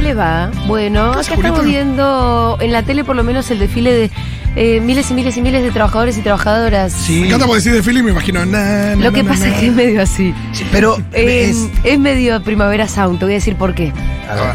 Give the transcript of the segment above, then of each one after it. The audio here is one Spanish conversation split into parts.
¿cómo les va? Bueno, acá estamos viendo en la tele por lo menos el desfile de eh, miles y miles y miles de trabajadores y trabajadoras. Sí. Me encanta porque decís de Philly, me imagino. na, na, Lo que na, pasa na. es que es medio así. Pero Eh, es. es medio primavera sound, te voy a decir por qué. A ver.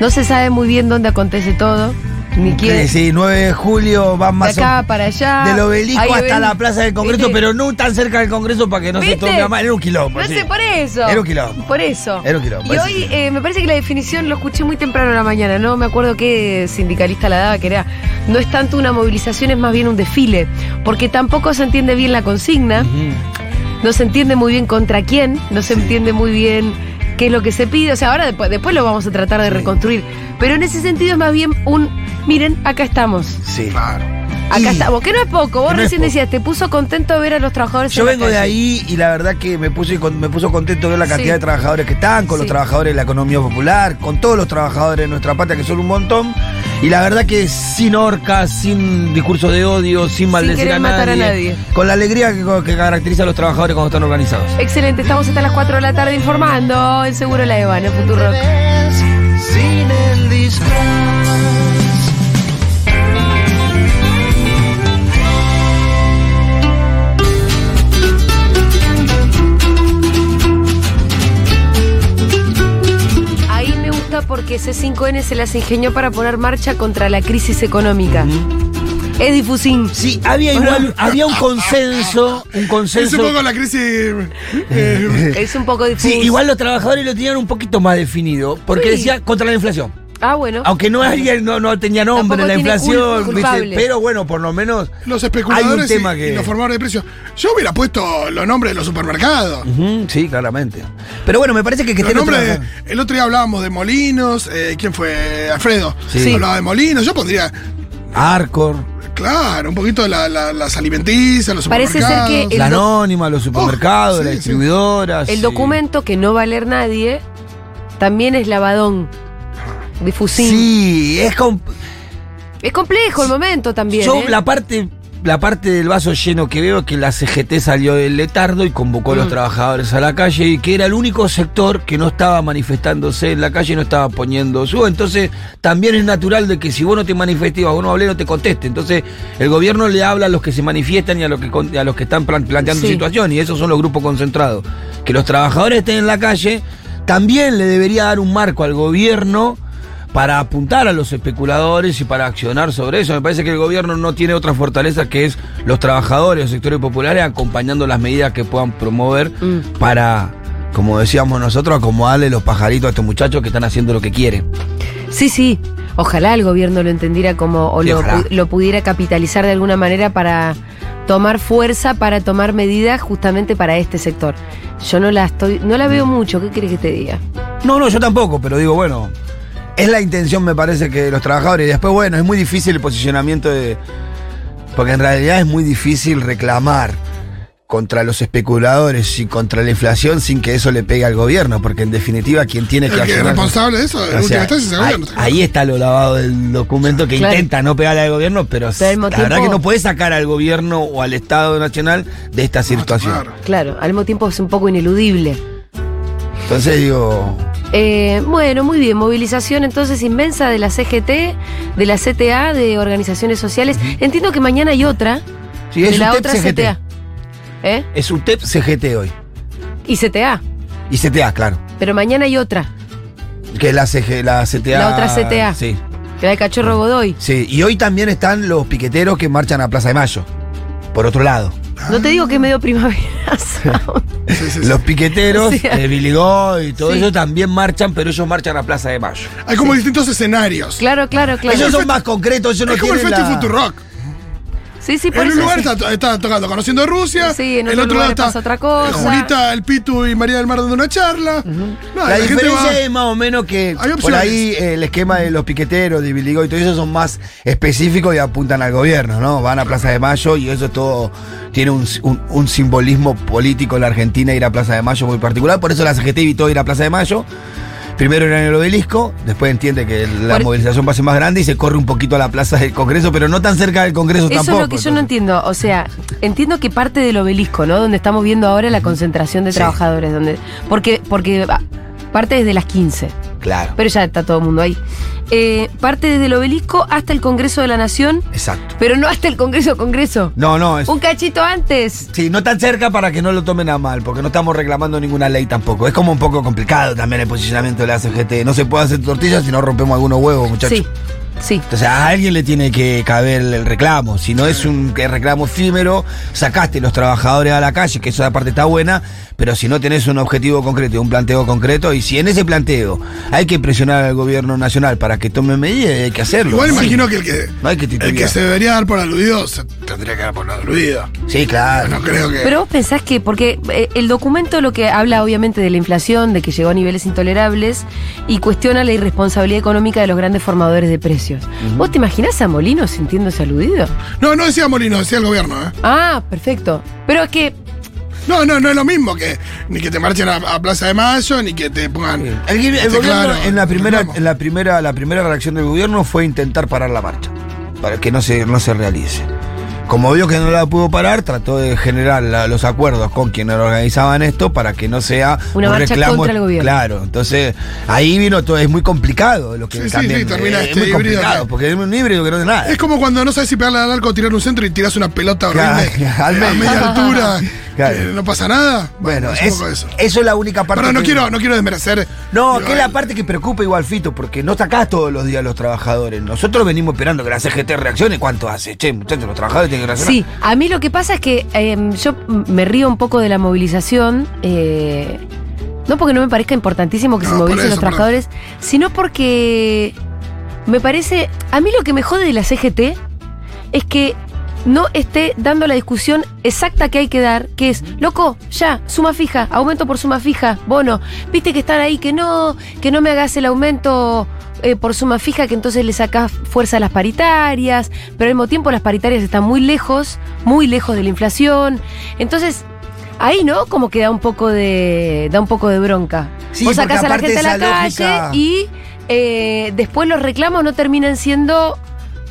No se sabe muy bien dónde acontece todo, ni quién. Sí, 9 de julio van De más acá o- para allá. del obelisco Hay hasta la plaza del Congreso, ¿Viste? pero no tan cerca del Congreso para que no se tome mal. Era un quilombo. No sí. sé, por eso. Era un quilombo. Por eso. Era un quilombo, Y hoy eh, me parece que la definición lo escuché muy temprano en la mañana, no me acuerdo qué sindicalista la daba, que era, no es tanto una movilización, es más bien un desfile, porque tampoco se entiende bien la consigna, no se entiende muy bien contra quién, no se entiende muy bien qué es lo que se pide, o sea, ahora después, después lo vamos a tratar de reconstruir, pero en ese sentido es más bien un, miren, acá estamos, Sí. Claro. acá Y- estamos, que no es poco, vos no recién poco. decías, te puso contento ver a los trabajadores Yo en la vengo de ahí y la verdad que me puse me puso contento ver la cantidad Sí. de trabajadores que están, con Sí. los trabajadores de la economía popular, con todos los trabajadores de nuestra patria, que son un montón. Y la verdad que sin horcas, sin discurso de odio, sin maldecir querer a, matar a nadie, nadie. Con la alegría que, que caracteriza a los trabajadores cuando están organizados. Excelente, estamos hasta las 4 de la tarde informando en Seguro La Eva, en Futuro Rock. sin el porque C5N se las ingenió para poner marcha contra la crisis económica. Es difusín. Sí, había igual, había un consenso, un Es consenso. un poco la crisis. eh, Es un poco difuso. Sí, igual los trabajadores lo tenían un poquito más definido, porque Sí. decía contra la inflación. Ah, bueno. Aunque no, había- no, no tenía nombre Tampoco la tiene inflación, cul- ¿viste? culpable. pero bueno, por lo menos los hay especuladores un tema y, que... y los formadores de precios. Yo hubiera puesto los nombres de los supermercados. Ujú, sí, claramente. Pero bueno, me parece que, que Los estén nombres, trabajando. el otro día hablábamos de Molinos, eh, ¿quién fue? Alfredo. Sí. Hablaba de Molinos, yo pondría, Arcor, claro, un poquito la- la- las alimenticias, los Parece ser supermercados. que El la doc- anónima, los supermercados, Oh, sí, las sí. distribuidoras. El sí. documento que no va a leer nadie también es lavadón. Difusín. Sí, es com- Es complejo el momento también. Yo ¿eh? la parte la parte del vaso lleno que veo es que la CGT salió del letardo y convocó a los Mm. trabajadores a la calle y que era el único sector que no estaba manifestándose en la calle y no estaba poniendo su. Entonces, también es natural de que si vos no te manifestes, vos no hablé, no te conteste. Entonces, el gobierno le habla a los que se manifiestan y a los que, a los que están plan- planteando Sí. situación, y esos son los grupos concentrados. Que los trabajadores estén en la calle, también le debería dar un marco al gobierno para apuntar a los especuladores y para accionar sobre eso. Me parece que el gobierno no tiene otra fortaleza que es los trabajadores, los sectores populares, acompañando las medidas que puedan promover Mm. para, como decíamos nosotros, acomodarle los pajaritos a estos muchachos que están haciendo lo que quieren. Sí, sí. Ojalá el gobierno lo entendiera como o Sí, lo, pudiera capitalizar de alguna manera para tomar fuerza, para tomar medidas justamente para este sector. Yo no la estoy, no la veo mucho. ¿Qué quieres que te diga? No, no, yo tampoco, pero digo, bueno, es la intención, me parece, que de los trabajadores. Y después, bueno, es muy difícil el posicionamiento de. Porque en realidad es muy difícil reclamar contra los especuladores y contra la inflación sin que eso le pegue al gobierno, porque en definitiva quien tiene que El que es accionar- responsable de eso, en O última sea, instancia, es el ahí, gobierno. ahí está lo lavado del documento que Claro. intenta no pegarle al gobierno, pero, la verdad que no puede sacar al gobierno o al Estado Nacional de esta situación. Claro. Claro, al mismo tiempo es un poco ineludible. Entonces digo, Eh, bueno, muy bien. Movilización entonces inmensa de la CGT, de la CTA, de organizaciones sociales. Entiendo que mañana hay otra. sí, de es la UTEP otra CGT. CTA. ¿Eh? Es UTEP CGT hoy. Y CTA. Y CTA, claro. Pero mañana hay otra. Que es la, CG, la CTA. La otra CTA. Sí. Que la de Cachorro Godoy. Sí, y hoy también están los piqueteros que marchan a Plaza de Mayo. Por otro lado. No te digo que es medio primavera. sound. Sí, sí, sí. Los piqueteros de Billy Goy y todo Sí. eso también marchan, pero ellos marchan a Plaza de Mayo. Hay como distintos escenarios. claro, claro, claro. Ellos son más concretos, ellos no es como el Festival la... Futurock. Sí, sí, por En un lugar sí. está, está tocando Conociendo Rusia. Sí, en el otro otro lugar lado está pasa otra cosa. Julita, el Pitu y María del Mar dando una charla. No, La, gente diferencia va- es más o menos que Hay por ahí eh, el esquema de los piqueteros, de Billy Goy y todo eso son más específicos y apuntan al gobierno, ¿no? Van a Plaza de Mayo y eso todo tiene un, un- un simbolismo político en la Argentina ir a Plaza de Mayo muy particular. Por eso la CGT evitó ir a Plaza de Mayo. Primero era en el obelisco, después entiende que la Por- movilización va a ser más grande y se corre un poquito a la plaza del Congreso, pero no tan cerca del Congreso Eso tampoco. es lo que yo no entiendo. O sea, entiendo que parte del obelisco, ¿no? Donde estamos viendo ahora la concentración de Sí. trabajadores. donde Porque, porque parte desde las 15. Claro. Pero ya está todo el mundo ahí. Eh, parte desde el obelisco hasta el Congreso de la Nación, Exacto. pero no hasta el Congreso Congreso. No, no, es. Un cachito antes. Sí, no tan cerca para que no lo tomen a mal, porque no estamos reclamando ninguna ley tampoco. Es como un poco complicado también el posicionamiento de la CGT. No se puede hacer tortillas si no rompemos algunos huevos, muchachos. Sí, sí. Entonces a alguien le tiene que caber el reclamo. Si no es un reclamo efímero, sacaste los trabajadores a la calle, que esa parte está buena, pero si no tenés un objetivo concreto y un planteo concreto, y si en ese planteo hay que presionar al gobierno nacional para que tome medidas, hay que hacerlo. Igual Sí. imagino que el que, No hay que el que se debería dar por aludido se tendría que dar por aludido. Sí, claro. No creo que. Pero vos pensás que, porque eh, el documento lo que habla obviamente de la inflación, de que llegó a niveles intolerables y cuestiona la irresponsabilidad económica de los grandes formadores de precios. ¿Vos te imaginás a Molino sintiéndose aludido? No, no decía Molino, decía el gobierno, ¿eh? Ah, perfecto. Pero es que, No, no, no es lo mismo que ni que te marchen a, a Plaza de Mayo, ni que te pongan. El, el Este, gobierno claro, en la primera, en la primera, la primera reacción del gobierno fue intentar parar la marcha, para que no se, no se realice. Como vio que no la pudo parar, trató de generar la- los acuerdos con quienes organizaban esto para que no sea Una un marcha reclamo. contra el gobierno. Claro, entonces ahí vino todo, es muy complicado lo que Sí, sí, también sí, termina es este muy híbrido complicado, que- porque es un híbrido que no es nada. Es como cuando no sabes si pegarle al arco o tirar un centro y tiras una pelota Claro, horrible al a medio. media altura. Claro. que no pasa nada. bueno, es- eso. eso es la única parte. Pero no que- quiero, no quiero desmerecer. No, digo, que es la el- parte que preocupa igual, Fito, porque no sacás todos los días a los trabajadores. Nosotros venimos esperando que la CGT reaccione. ¿Cuánto hace? Che, muchachos, los trabajadores tienen que reaccionar. sí, a mí lo que pasa es que eh, yo me río un poco de la movilización. eh, no porque no me parezca importantísimo que No, se movilicen eso, los trabajadores, sino porque me parece. A mí lo que me jode de la CGT es que no esté dando la discusión exacta que hay que dar, que es, loco, ya, suma fija, aumento por suma fija, bono. Viste que están ahí, que no, que no me hagas el aumento eh, por suma fija, que entonces le sacás fuerza a las paritarias, pero al mismo tiempo las paritarias están muy lejos, muy lejos de la inflación. Entonces, ahí, ¿no? Como que da un poco de. da un poco de bronca. Sí, Vos sacás a la gente a la calle y eh, después los reclamos no terminan siendo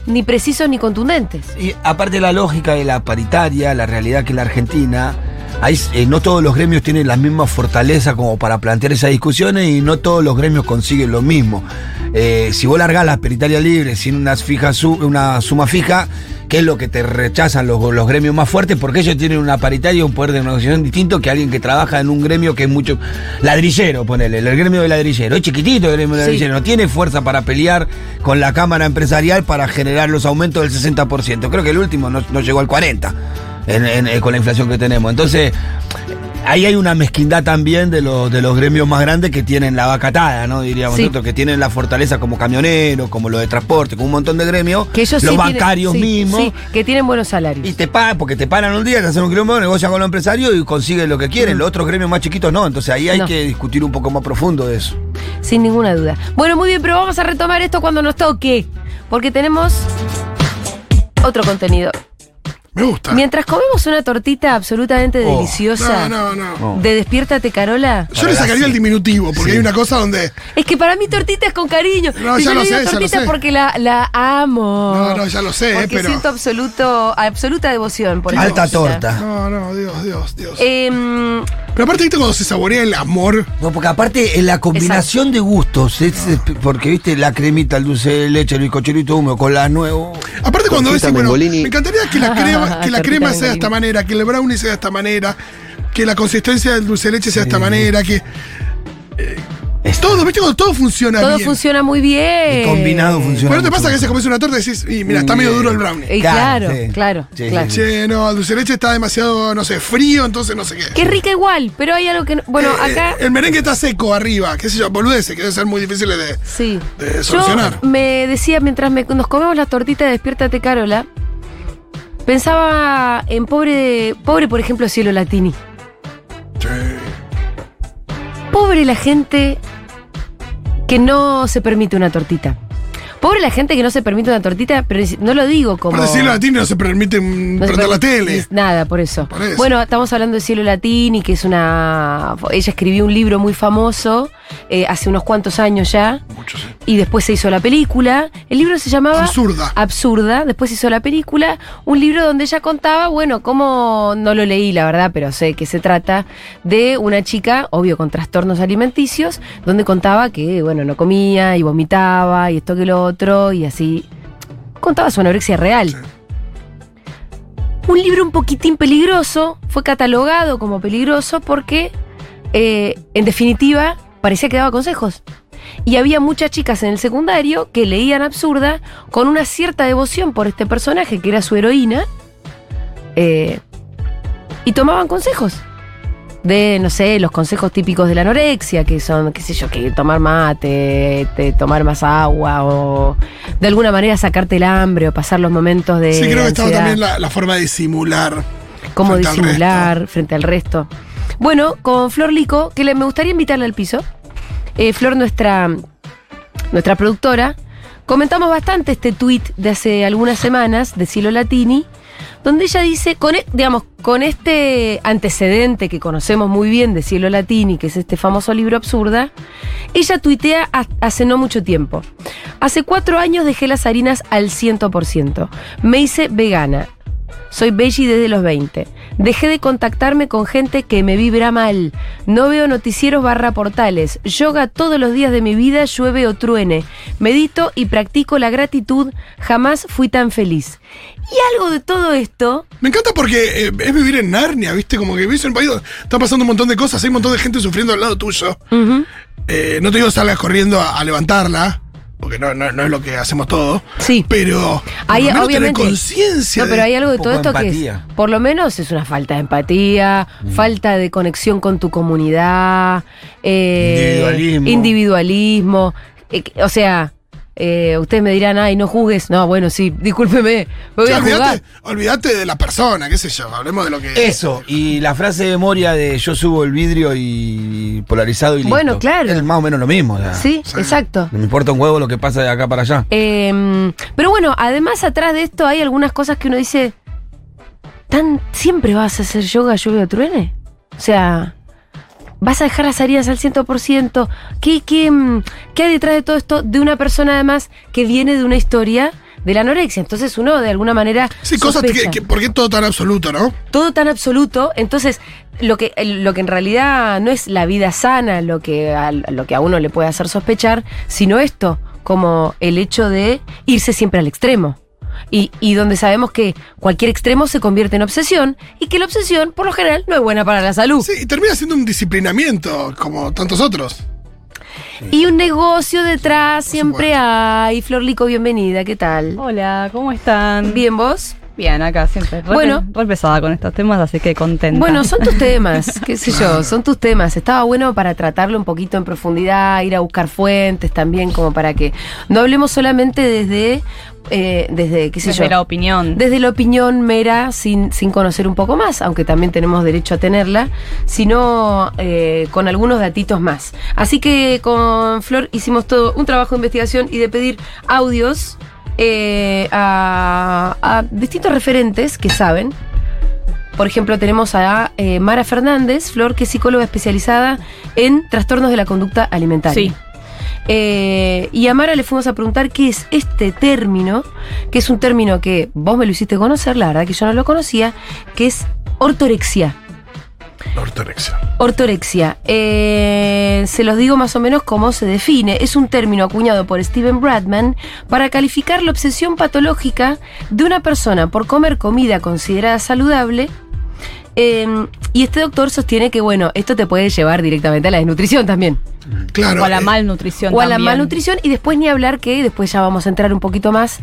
ni precisos ni contundentes. Y aparte la lógica de la paritaria, la realidad que la Argentina, eh, no todos los gremios tienen la misma fortaleza como para plantear esas discusiones y no todos los gremios consiguen lo mismo. Eh, si vos largás la paritaria libre sin unas fijas una suma fija, ¿qué es lo que te rechazan los, los gremios más fuertes? Porque ellos tienen una paritaria y un poder de negociación distinto que alguien que trabaja en un gremio que es mucho ladrillero, ponele, el gremio de ladrillero. Es chiquitito el gremio de Sí. ladrillero, no tiene fuerza para pelear con la Cámara Empresarial para generar los aumentos del 60%. Creo que el último no, no llegó al 40% en- en- eh, con la inflación que tenemos. Entonces, ahí hay una mezquindad también de los, de los gremios más grandes que tienen la vacatada, ¿no? Diríamos Sí. nosotros, que tienen la fortaleza como camioneros, como los de transporte, como un montón de gremios, Que ellos los sí bancarios mismos. sí, que tienen buenos salarios. Y te pagan, porque te paran un día, te hacen un quilombo, negocian con los empresarios y consiguen lo que quieren. Los otros gremios más chiquitos no. Entonces ahí hay No. que discutir un poco más profundo de eso. Sin ninguna duda. Bueno, muy bien, pero vamos a retomar esto cuando nos toque. Porque tenemos otro contenido. Me gusta. Mientras comemos una tortita absolutamente Oh. deliciosa No, no, no. De Despiértate Carola. Yo le sacaría el diminutivo, porque Sí. hay una cosa donde. Es que para mí tortita es con cariño. No, y ya yo lo le digo sé, ya lo tortita sé. porque la, la amo. No, no, ya lo sé, eh, Porque pero. siento absoluto, absoluta devoción por esta Alta torta. No, no, Dios, Dios, Dios. Em, Pero aparte, ¿viste cuando se saborea el amor? No, porque aparte en la combinación de gustos, es- es- porque viste la cremita, el dulce de leche, el bizcocherito húmedo con la nuevo. Aparte, cuando decís, bueno, Mengolini. me encantaría que la crema, que la crema sea de esta manera, que el brownie sea de esta manera, que la consistencia del dulce de leche sea de esta manera, que. Todo, ¿viste? Cuando todo funciona todo bien. funciona muy bien. El combinado funciona. Pero no te pasa que se comes una torta y decís, y mira, está medio duro el brownie. Y claro, Claro, sí. claro, Sí, claro. sí, Che, no, el dulce de leche está demasiado, no sé, frío, entonces no sé qué. Es rica igual, pero hay algo que. no- Bueno, Eh, acá. el merengue está seco arriba, qué sé yo, boludeces, que debe ser muy difícil de. Sí. de solucionar. Yo me decía mientras me- nos comemos la tortita de Despiértate Carola, pensaba en pobre, pobre por ejemplo, Cielo Latini. Pobre la gente que no se permite una tortita. Pobre la gente que no se permite una tortita, pero no lo digo como. Por decirlo latino no se permite No prender la tele. Nada, por eso. Por eso. Bueno, estamos hablando de Cielo Latini, que es una. Ella escribió un libro muy famoso eh, hace unos cuantos años ya. Mucho, sí. y después se hizo la película. El libro se llamaba Absurda. Absurda. Después se hizo la película. Un libro donde ella contaba, bueno, cómo, no lo leí la verdad, pero sé que se trata de una chica, obvio, con trastornos alimenticios, donde contaba que, bueno, no comía y vomitaba y esto que lo otro y así. Contaba su anorexia real. Un libro un poquitín peligroso, fue catalogado como peligroso porque, eh, en definitiva, parecía que daba consejos. Y había muchas chicas en el secundario que leían absurda con una cierta devoción por este personaje que era su heroína eh, y tomaban consejos. De, no sé, los consejos típicos de la anorexia, que son, qué sé yo, que tomar mate, te- tomar más agua, o de alguna manera sacarte el hambre, o pasar los momentos de. Sí, creo que estaba también la, la forma de disimular. cómo disimular frente al resto. Bueno, con Flor Lico, que le, me gustaría invitarla al piso. Eh, Flor, nuestra, nuestra productora, comentamos bastante este tuit de hace algunas semanas de Cielo Latini, donde ella dice, con, e- digamos, con este antecedente que conocemos muy bien de Cielo Latini, que es este famoso libro absurda, ella tuitea ha- hace no mucho tiempo. Hace cuatro años dejé las harinas al 100%. Me hice vegana. Soy veggie desde los 20. Dejé de contactarme con gente que me vibra mal. No veo noticieros barra portales. Yoga todos los días de mi vida, llueve o truene. Medito y practico la gratitud. Jamás fui tan feliz. Y algo de todo esto Me encanta porque eh, es vivir en Narnia, ¿viste? Como que vivís en un país donde está pasando un montón de cosas, hay un montón de gente sufriendo al lado tuyo. Eh, no te digo salgas corriendo a, a levantarla, porque no, no- no es lo que hacemos todos. Sí. Pero por Hay, lo menos tener obviamente. conciencia. No, pero hay algo de todo esto que es, por lo menos es una falta de empatía, falta de conexión con tu comunidad, eh, Individualismo. individualismo. eh, o sea, eh, ustedes me dirán, ay, no juzgues. No, bueno, sí, discúlpeme, me voy Sí, a jugar. olvídate, olvídate de la persona, qué sé yo, hablemos de lo que. Eso, y la frase de Moria de yo subo el vidrio y polarizado y listo. Bueno, claro. Es más o menos lo mismo. sea, Sí, Sí. exacto. No me importa un huevo lo que pasa de acá para allá. Eh, pero bueno, además atrás de esto hay algunas cosas que uno dice, ¿tan siempre vas a hacer yoga, lluvia o truene? O sea, ¿vas a dejar las harinas al 100%? ¿Qué, qué, mm, ¿Qué hay detrás de todo esto de una persona además que viene de una historia de la anorexia? Entonces uno de alguna manera... Sí, cosas que, que- ¿Por qué todo tan absoluto, no? Todo tan absoluto, entonces lo que, lo que en realidad no es la vida sana lo que, a, lo que a uno le puede hacer sospechar, sino esto, como el hecho de irse siempre al extremo. Y, y donde sabemos que cualquier extremo se convierte en obsesión y que la obsesión, por lo general, no es buena para la salud. Sí, y termina siendo un disciplinamiento, como tantos otros. Y un negocio detrás siempre hay. Flor Lico, bienvenida, ¿qué tal? Hola, ¿cómo están? Bien, vos. Bien, acá siempre. Re, Bueno. re pesada con estos temas, así que contenta. Bueno, son tus temas, qué sé yo, son tus temas. Estaba bueno para tratarlo un poquito en profundidad, ir a buscar fuentes también, como para que no hablemos solamente desde, eh, desde qué sé Desde yo, la opinión. desde la opinión mera, sin, sin conocer un poco más, aunque también tenemos derecho a tenerla, sino eh, con algunos datitos más. Así que con Flor hicimos todo un trabajo de investigación y de pedir audios eh, a, a distintos referentes que saben. Por ejemplo, tenemos a eh, Mara Fernández, Flor, que es psicóloga especializada en trastornos de la conducta alimentaria. Sí. Eh, y a Mara le fuimos a preguntar qué es este término, que es un término que vos me lo hiciste conocer, la verdad que yo no lo conocía, que es ortorexia. La ortorexia. Ortorexia. Eh, se los digo más o menos cómo se define. Es un término acuñado por Steven Bradman para calificar la obsesión patológica de una persona por comer comida considerada saludable. Eh, y este doctor sostiene que, bueno, esto te puede llevar directamente a la desnutrición también. Claro. o a la eh, malnutrición O a la malnutrición y después ni hablar que después ya vamos a entrar un poquito más.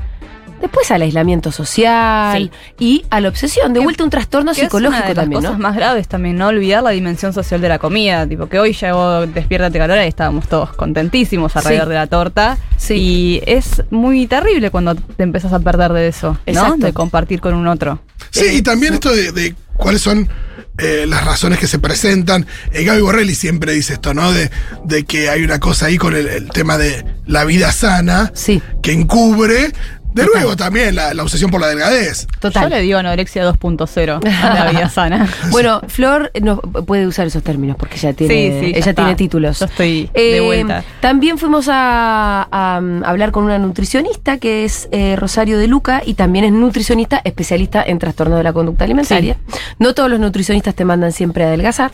Después al aislamiento social y a la obsesión. De vuelta un trastorno Que es psicológico una de las también, cosas ¿no? más graves también, no olvidar la dimensión social de la comida. Tipo, que hoy llegó Despiértate Calora y estábamos todos contentísimos alrededor Sí. de la torta. Sí. Y es muy terrible cuando te empezás a perder de eso, Exacto. ¿no? De compartir con un otro. Sí, y también esto de, de cuáles son eh, las razones que se presentan. Eh, Gaby Borrelli siempre dice esto, ¿no? De, de que hay una cosa ahí con el, el tema de la vida sana Sí. que encubre De nuevo también la, la obsesión por la delgadez. Total. Yo le digo anorexia 2.0 a la vida sana. Bueno, Flor no puede usar esos términos porque ya tiene, Sí, sí, ya ella está. tiene títulos. Yo estoy de Eh, vuelta. También fuimos a, a, um, hablar con una nutricionista que es eh, Rosario de Luca y también es nutricionista especialista en trastornos de la conducta alimentaria. No todos los nutricionistas te mandan siempre a adelgazar.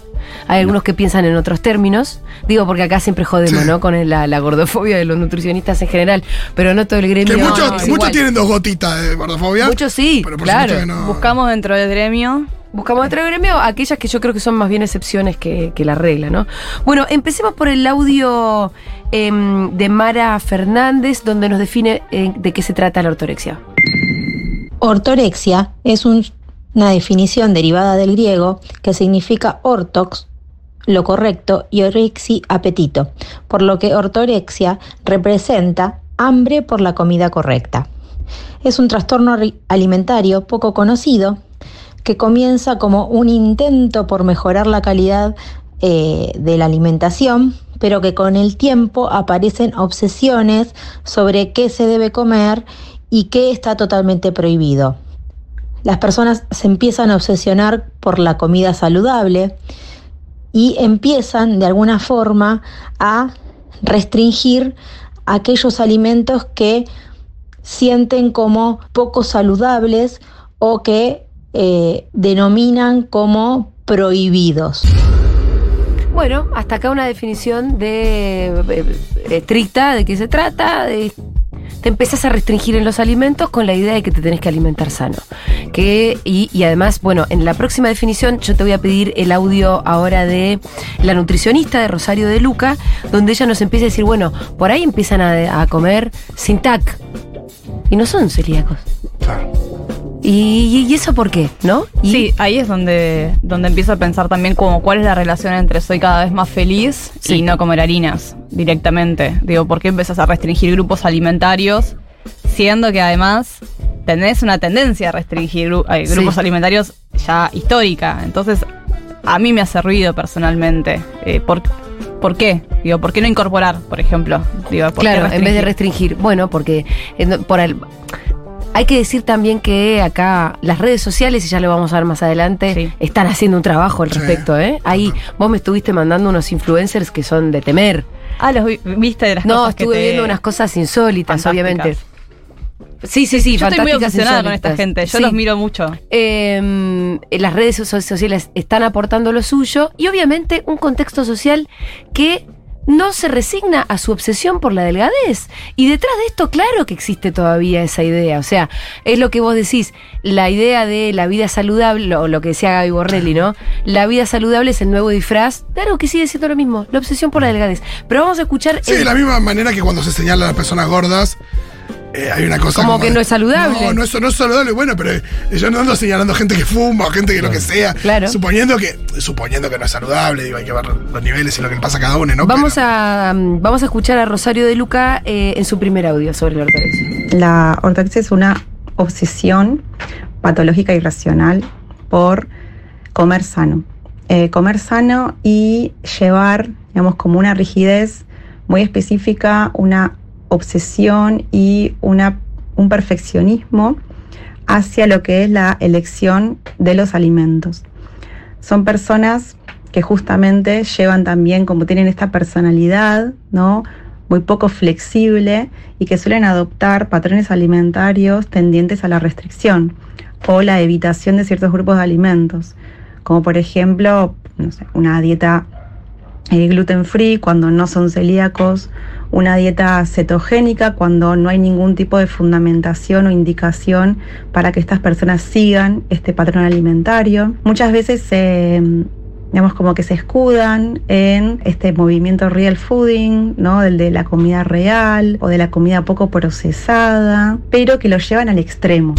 Hay algunos que piensan en otros términos. Digo porque acá siempre jodemos, Sí. ¿no? Con la, la gordofobia de los nutricionistas en general, pero no todo el gremio. Que muchos, es muchos tienen dos gotitas de gordofobia. Muchos sí, pero por claro. que no. Buscamos dentro del gremio. Buscamos dentro del gremio aquellas que yo creo que son más bien excepciones que, que la regla, ¿no? Bueno, empecemos por el audio em, de Mara Fernández, donde nos define eh, de qué se trata la ortorexia. Ortorexia es un- una definición derivada del griego que significa ortox, lo correcto, y orexi, apetito, por lo que ortorexia representa hambre por la comida correcta. Es un trastorno ri- alimentario poco conocido que comienza como un intento por mejorar la calidad eh, de la alimentación, pero que con el tiempo aparecen obsesiones sobre qué se debe comer y qué está totalmente prohibido. Las personas se empiezan a obsesionar por la comida saludable y empiezan de alguna forma a restringir aquellos alimentos que sienten como poco saludables o que eh, denominan como prohibidos. Bueno, hasta acá una definición de eh, estricta de qué se trata, te empezás a restringir en los alimentos con la idea de que te tenés que alimentar sano. Que, y, y además, bueno, en la próxima definición yo te voy a pedir el audio ahora de la nutricionista de Rosario de Luca, donde ella nos empieza a decir, bueno, por ahí empiezan a comer sin TAC. Y no son celíacos. Claro. ¿Y, y eso por qué? ¿No? Y- Sí, ahí es donde, donde empiezo a pensar también como cuál es la relación entre soy cada vez más feliz Sí. y no comer harinas directamente. Digo, ¿por qué empezás a restringir grupos alimentarios siendo que además tenés una tendencia a restringir gru- eh, Sí. grupos alimentarios ya histórica? Entonces, a mí me hace ruido personalmente. Eh, ¿por, ¿Por qué? Digo, ¿por qué no incorporar, por ejemplo? Digo, ¿por qué Claro, en vez de restringir? Bueno, porque eh, no- por el- hay que decir también que acá las redes sociales, y ya lo vamos a ver más adelante, Sí. están haciendo un trabajo al Sí. respecto, ¿eh? Ahí vos me estuviste mandando unos influencers que son de temer. Ah, los vi- viste de las No, cosas que estuve te- viendo unas cosas insólitas, Fantásticas. obviamente. Sí, sí, sí, Yo estoy muy obsesionada con esta gente. Yo Sí. los miro mucho. Eh, las redes so- sociales están aportando lo suyo y obviamente un contexto social que no se resigna a su obsesión por la delgadez. Y detrás de esto, claro que existe todavía esa idea. O sea, es lo que vos decís, la idea de la vida saludable, o lo que decía Gaby Borrelli, ¿no? La vida saludable es el nuevo disfraz. Claro que sigue siendo lo mismo, la obsesión por la delgadez. Pero vamos a escuchar... Sí, el- de la misma manera que cuando se señala a las personas gordas, eh, hay una cosa. Como que de- no es saludable. No, no es, no es saludable, bueno, pero eh, yo no ando señalando gente que fuma o gente que lo que sea. Claro. Suponiendo que, suponiendo que no es saludable, digo, hay que ver los niveles y lo que le pasa a cada uno, ¿no? Vamos Pero- a, mm, vamos a escuchar a Rosario de Luca eh, en su primer audio sobre la ortorexia. La ortodoxia es una obsesión patológica y racional por comer sano. Eh, comer sano y llevar, digamos, como una rigidez muy específica, una obsesión y una, un perfeccionismo hacia lo que es la elección de los alimentos. Son personas que justamente llevan también, como tienen esta personalidad, ¿no? muy poco flexible y que suelen adoptar patrones alimentarios tendientes a la restricción o la evitación de ciertos grupos de alimentos, como por ejemplo una dieta eh, gluten free cuando no son celíacos, una dieta cetogénica cuando no hay ningún tipo de fundamentación o indicación para que estas personas sigan este patrón alimentario. Muchas veces se digamos como que se escudan en este movimiento real fooding, ¿no? Del de la comida real o de la comida poco procesada, pero que lo llevan al extremo.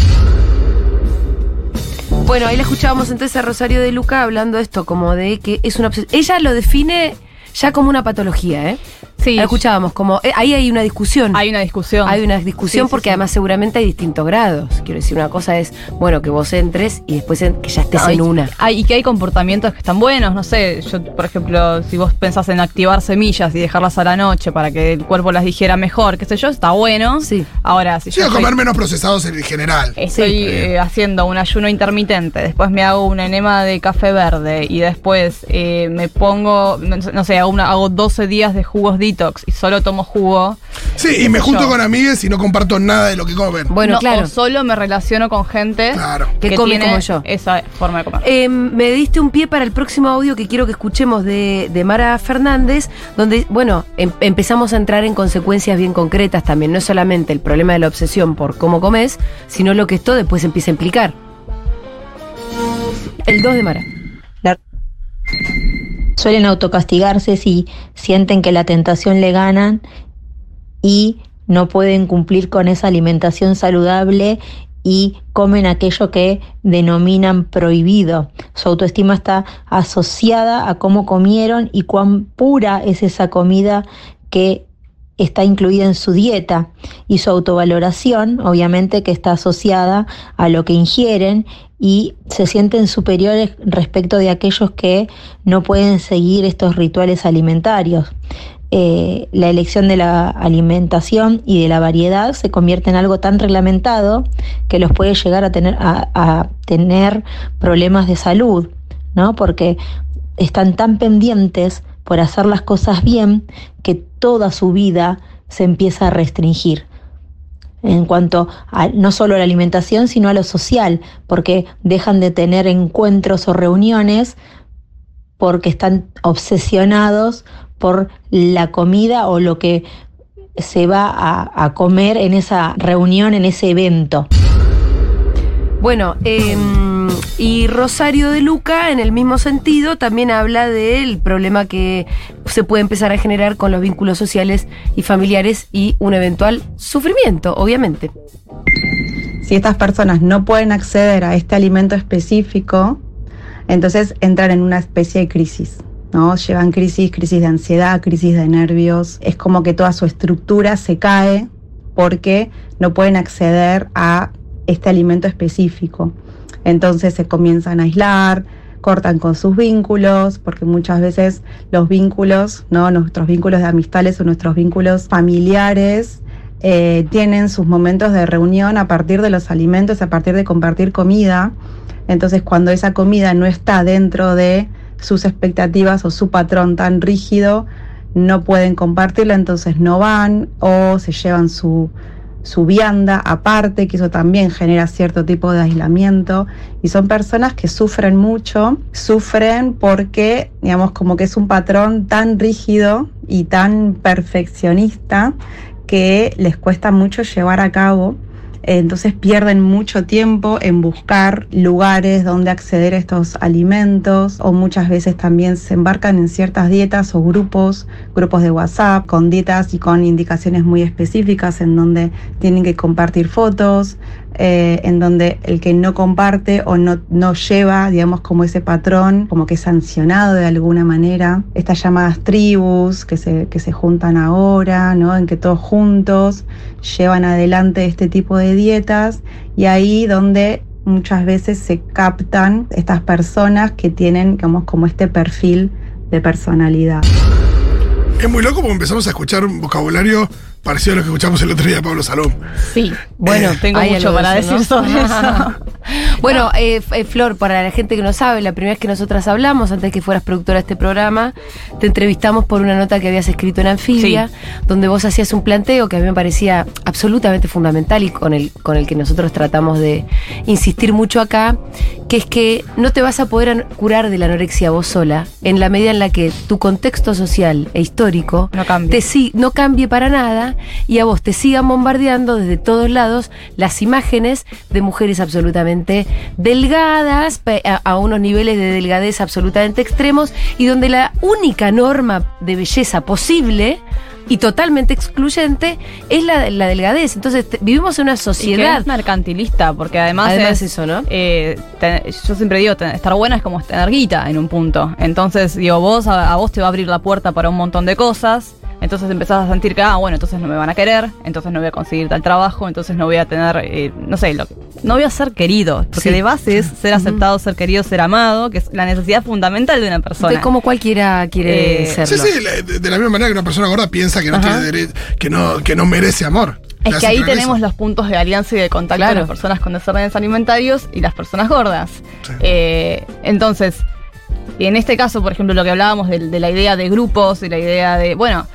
Bueno, ahí la escuchábamos entonces a Rosario de Luca hablando de esto, como de que es una obsesión. Ella lo define ya como una patología, ¿eh? Sí. Ahí escuchábamos, como eh, ahí hay una discusión. Hay una discusión. Hay una discusión Sí, sí, porque sí. además seguramente hay distintos grados. Quiero decir, una cosa es, bueno, que vos entres y después en- que ya estés en una. hay- y que hay comportamientos que están buenos, no sé, yo por ejemplo, si vos pensás en activar semillas y dejarlas a la noche para que el cuerpo las digiera mejor, qué sé yo, está bueno. Sí. Ahora, si Sí, yo estoy, comer menos procesados en general. estoy Sí. eh, haciendo un ayuno intermitente, después me hago un enema de café verde y después eh, me pongo, no sé, hago, una- hago 12 días de jugos detox y solo tomo jugo. Sí, y me junto yo. con amigues y no comparto nada de lo que comen. Bueno, No, claro. O solo me relaciono con gente Claro. Que come tiene como yo. Esa forma de comer. Eh, me diste un pie para el próximo audio que quiero que escuchemos de, de Mara Fernández, donde, bueno, em- empezamos a entrar en consecuencias bien concretas también. No es solamente el problema de la obsesión por cómo comes, sino lo que esto después empieza a implicar. El 2 de Mara. Suelen autocastigarse si sienten que la tentación le ganan y no pueden cumplir con esa alimentación saludable y comen aquello que denominan prohibido. Su autoestima está asociada a cómo comieron y cuán pura es esa comida que está incluida en su dieta y su autovaloración, obviamente que está asociada a lo que ingieren y se sienten superiores respecto de aquellos que no pueden seguir estos rituales alimentarios. Eh, la elección de la alimentación y de la variedad se convierte en algo tan reglamentado que los puede llegar a tener, a, a tener problemas de salud, ¿no? Porque están tan pendientes por hacer las cosas bien que toda su vida se empieza a restringir en cuanto a no solo a la alimentación, sino a lo social, porque dejan de tener encuentros o reuniones porque están obsesionados por la comida o lo que se va a, a comer en esa reunión, en ese evento. Bueno, eh, y Rosario de Luca, en el mismo sentido, también habla del problema que se puede empezar a generar con los vínculos sociales y familiares y un eventual sufrimiento, obviamente. Si estas personas no pueden acceder a este alimento específico, entonces entran en una especie de crisis. ¿no? Llevan crisis, crisis de ansiedad, crisis de nervios. Es como que toda su estructura se cae porque no pueden acceder a este alimento específico. Entonces se comienzan a aislar, cortan con sus vínculos, porque muchas veces los vínculos, ¿no? nuestros vínculos de amistades o nuestros vínculos familiares, eh, tienen sus momentos de reunión a partir de los alimentos, a partir de compartir comida. Entonces, cuando esa comida no está dentro de sus expectativas o su patrón tan rígido, no pueden compartirla, entonces no van o se llevan su, su vianda aparte, que eso también genera cierto tipo de aislamiento. Y son personas que sufren mucho, sufren porque, digamos, como que es un patrón tan rígido y tan perfeccionista que les cuesta mucho llevar a cabo. Entonces pierden mucho tiempo en buscar lugares donde acceder a estos alimentos o muchas veces también se embarcan en ciertas dietas o grupos, grupos de WhatsApp con dietas y con indicaciones muy específicas en donde tienen que compartir fotos, eh, en donde el que no comparte o no, no lleva, digamos, como ese patrón, como que es sancionado de alguna manera. Estas llamadas tribus que se, que se juntan ahora, ¿no? En que todos juntos llevan adelante este tipo de dietas y ahí donde muchas veces se captan estas personas que tienen, digamos, como este perfil de personalidad. Es muy loco porque empezamos a escuchar un vocabulario parecido a lo que escuchamos el otro día de Pablo Salom. Sí, bueno, tengo hay mucho para eso, decir ¿no? sobre eso. Bueno, eh, eh, Flor, para la gente que no sabe, la primera vez que nosotras hablamos, antes que fueras productora de este programa, te entrevistamos por una nota que habías escrito en Anfibia, donde vos hacías un planteo que a mí me parecía absolutamente fundamental y con el, con el que nosotros tratamos de insistir mucho acá, que es que no te vas a poder curar de la anorexia vos sola, en la medida en la que tu contexto social e histórico No cambie. te no cambie para nada y a vos te sigan bombardeando desde todos lados las imágenes de mujeres absolutamente delgadas, a, unos niveles de delgadez absolutamente extremos y donde la única norma de belleza posible y totalmente excluyente es la, la delgadez. Entonces vivimos en una Y que sociedad. es mercantilista, porque además, Además es, eso, ¿no? eh, yo siempre digo, estar buena es como tener guita en un punto. Entonces, digo, vos a, a vos te va a abrir la puerta para un montón de cosas. Entonces empezás a sentir que, ah, bueno, entonces no me van a querer, entonces no voy a conseguir tal trabajo, entonces no voy a tener, eh, no sé, lo- no voy a ser querido, porque Sí. de base es ser aceptado, ser querido, ser amado, que es la necesidad fundamental de una persona. De como cualquiera quiere Eh, serlo. Sí, sí, de, la misma manera que una persona gorda piensa que no, Ajá. tiene que no, que no merece amor. Es que ahí tenemos los puntos de alianza y de contacto Claro. de las personas con desórdenes alimentarios y las personas gordas. Sí. Eh, entonces, en este caso, por ejemplo, lo que hablábamos de, de la idea de grupos y la idea de, bueno,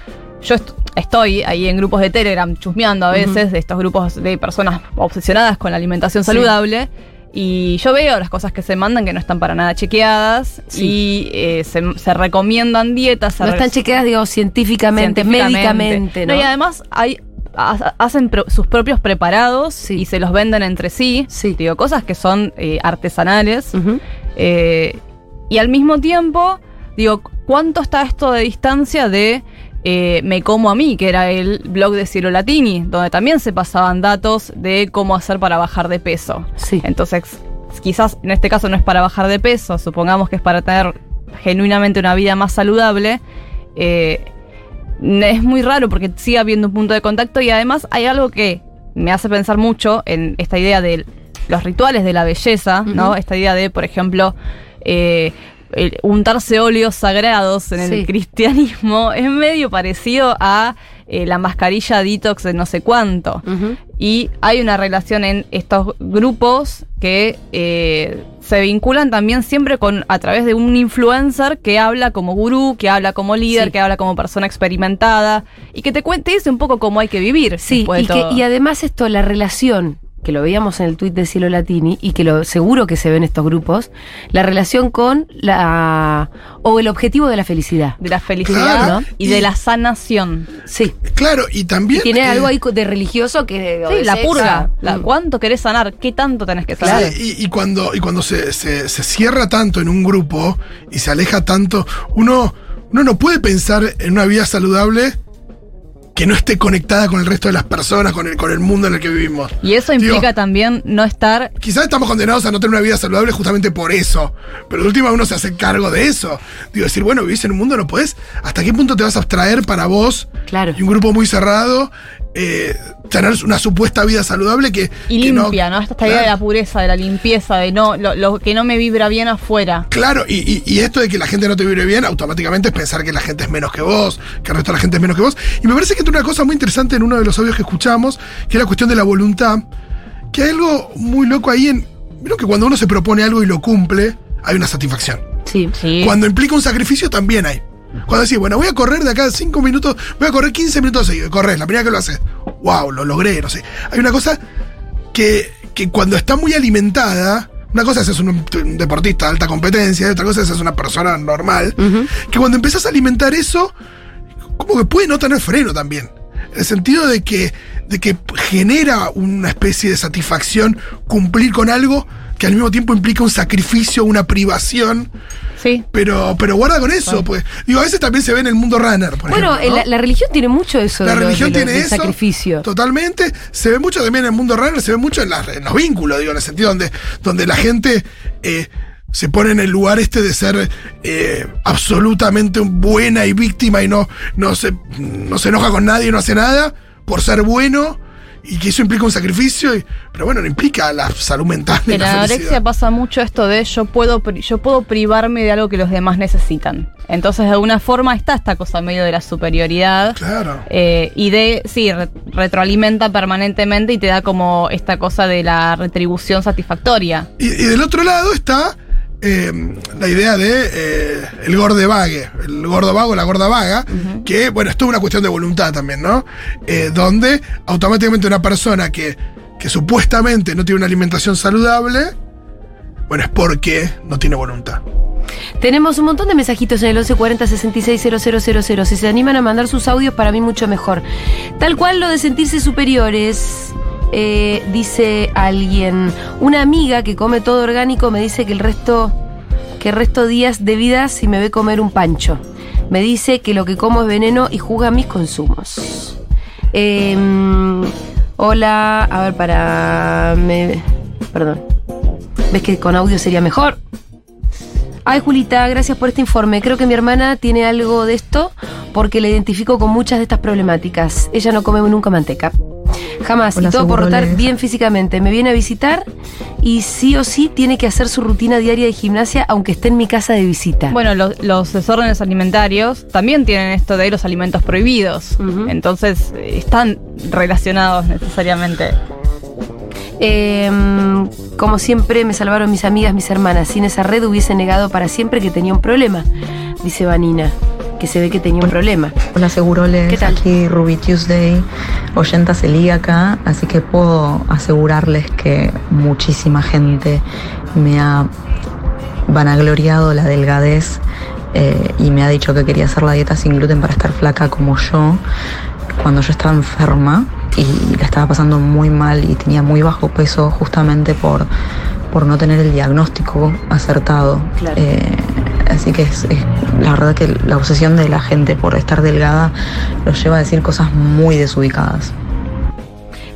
yo est- estoy ahí en grupos de Telegram chusmeando a veces de estos grupos de personas obsesionadas con la alimentación Sí. saludable. Y yo veo las cosas que se mandan que no están para nada chequeadas Sí. y eh, se, se recomiendan dietas. No están chequeadas, digo, científicamente, médicamente, ¿no? y además hay ha- hacen pro- sus propios preparados Sí. y se los venden entre sí. Sí. Digo, cosas que son eh, artesanales. Eh, y al mismo tiempo, digo, ¿cuánto está esto de distancia de eh, Me Como a mí, que era el blog de Ciro Latini, donde también se pasaban datos de cómo hacer para bajar de peso? Sí. Entonces, quizás en este caso no es para bajar de peso, supongamos que es para tener genuinamente una vida más saludable. eh, es muy raro porque sigue habiendo un punto de contacto y además hay algo que me hace pensar mucho en esta idea de los rituales de la belleza, ¿no? Esta idea de, por ejemplo, eh, el untarse óleos sagrados en Sí. el cristianismo es medio parecido a eh, la mascarilla detox de no sé cuánto. Y hay una relación en estos grupos que eh, se vinculan también siempre con a través de un influencer que habla como gurú, que habla como líder, Sí. que habla como persona experimentada y que te cuente dice un poco cómo hay que vivir. Sí, y, que, y además esto, la relación, que lo veíamos en el tuit de Cielo Latini y que lo seguro que se ve en estos grupos, la relación con la o el objetivo de la felicidad. de la felicidad Claro. y, Y- de la sanación. Sí. Claro, y Y también. tiene eh, algo ahí de religioso que Sí, de la purga. La- Mm. ¿Cuánto querés sanar? ¿Qué tanto tenés que sanar? Claro, y, y cuando, y cuando se, se- se cierra tanto en un grupo y se aleja tanto, uno, uno no puede pensar en una vida saludable que no esté conectada con el resto de las personas, con el, con el mundo en el que vivimos. Y eso Digo, implica también no estar Quizás estamos condenados a no tener una vida saludable justamente por eso. Pero de última uno se hace cargo de eso. Digo, decir, bueno, vivís en un mundo, no podés. ¿Hasta qué punto te vas a abstraer para vos Claro. y un grupo muy cerrado? Eh, tener una supuesta vida saludable que. y que no- limpia, ¿no? Esta, esta idea de la pureza, de la limpieza, de no lo, lo que no me vibra bien afuera. Claro, y, y- y esto de que la gente no te vibre bien, automáticamente es pensar que la gente es menos que vos, que el resto de la gente es menos que vos. Y me parece que entra una cosa muy interesante en uno de los audios que escuchamos, que es la cuestión de la voluntad, que hay algo muy loco ahí en. Vieron que cuando uno se propone algo y lo cumple, hay una satisfacción. Sí. Sí. Cuando implica un sacrificio también hay. Cuando decís, bueno, voy a correr de acá 5 minutos, voy a correr 15 minutos seguidos, corres, la primera que lo haces, wow, lo logré, no sé. Hay una cosa que, que cuando está muy alimentada, una cosa es ser un, un deportista de alta competencia, y otra cosa es ser una persona normal, que cuando empezás a alimentar eso, como que puede no tener freno también. En el sentido de que, de que genera una especie de satisfacción cumplir con algo que al mismo tiempo implica un sacrificio, una privación. Sí. Pero, pero guarda con eso, pues. Digo, a veces también se ve en el mundo runner, por Bueno, ejemplo. ¿no? la, la religión tiene mucho eso La de lo- religión de tiene eso. sacrificio. Totalmente. Se ve mucho también en el mundo runner, se ve mucho en, las- en los vínculos, digo, en el sentido donde, donde la gente eh, se pone en el lugar este de ser eh, absolutamente buena y víctima y no, no, se, no se enoja con nadie, no hace nada por ser bueno. Y que eso implica un sacrificio, y- pero bueno, no implica la salud mental. En la felicidad. anorexia pasa mucho esto de yo puedo, yo puedo privarme de algo que los demás necesitan. Entonces, de alguna forma está esta cosa medio de la superioridad. Claro. eh, y de, sí, re- retroalimenta permanentemente y te da como esta cosa de la retribución satisfactoria. Y, y del otro lado está eh, la idea de eh, el gorde vague, el gordo vago, la gorda vaga, que, bueno, esto es una cuestión de voluntad también, ¿no? Eh, donde automáticamente una persona que, que supuestamente no tiene una alimentación saludable, bueno, es porque no tiene voluntad. Tenemos un montón de mensajitos en el 1140 660000. Si se animan a mandar sus audios, para mí mucho mejor. Tal cual lo de sentirse superiores. Eh, dice alguien, una amiga que come todo orgánico me dice que el resto, que el resto días de vida si me ve comer un pancho. Me dice que lo que como es veneno y juzga mis consumos. Em, hola, a ver, para... me- perdón. ¿Ves que con audio sería mejor? Ay, Julita, gracias por este informe. Creo que mi hermana tiene algo de esto porque la identifico con muchas de estas problemáticas. Ella no come nunca manteca. Jamás. Hola, y todo por les- bien físicamente. Me viene a visitar y sí o sí tiene que hacer su rutina diaria de gimnasia aunque esté en mi casa de visita. Bueno, los, los desórdenes alimentarios también tienen esto de los alimentos prohibidos. Entonces, eh, están relacionados necesariamente. Eh, como siempre me salvaron mis amigas, mis hermanas. Sin esa red hubiese negado para siempre que tenía un problema, dice Vanina, que se ve que tenía un problema. Hola, Seguroles. Aquí Ruby Tuesday, oyenta celíaca, así que puedo asegurarles que muchísima gente me ha vanagloriado la delgadez eh, y me ha dicho que quería hacer la dieta sin gluten para estar flaca como yo cuando yo estaba enferma y la estaba pasando muy mal y tenía muy bajo peso justamente por, por no tener el diagnóstico acertado. Claro. Eh, así que es, es- la verdad que la obsesión de la gente por estar delgada los lleva a decir cosas muy desubicadas.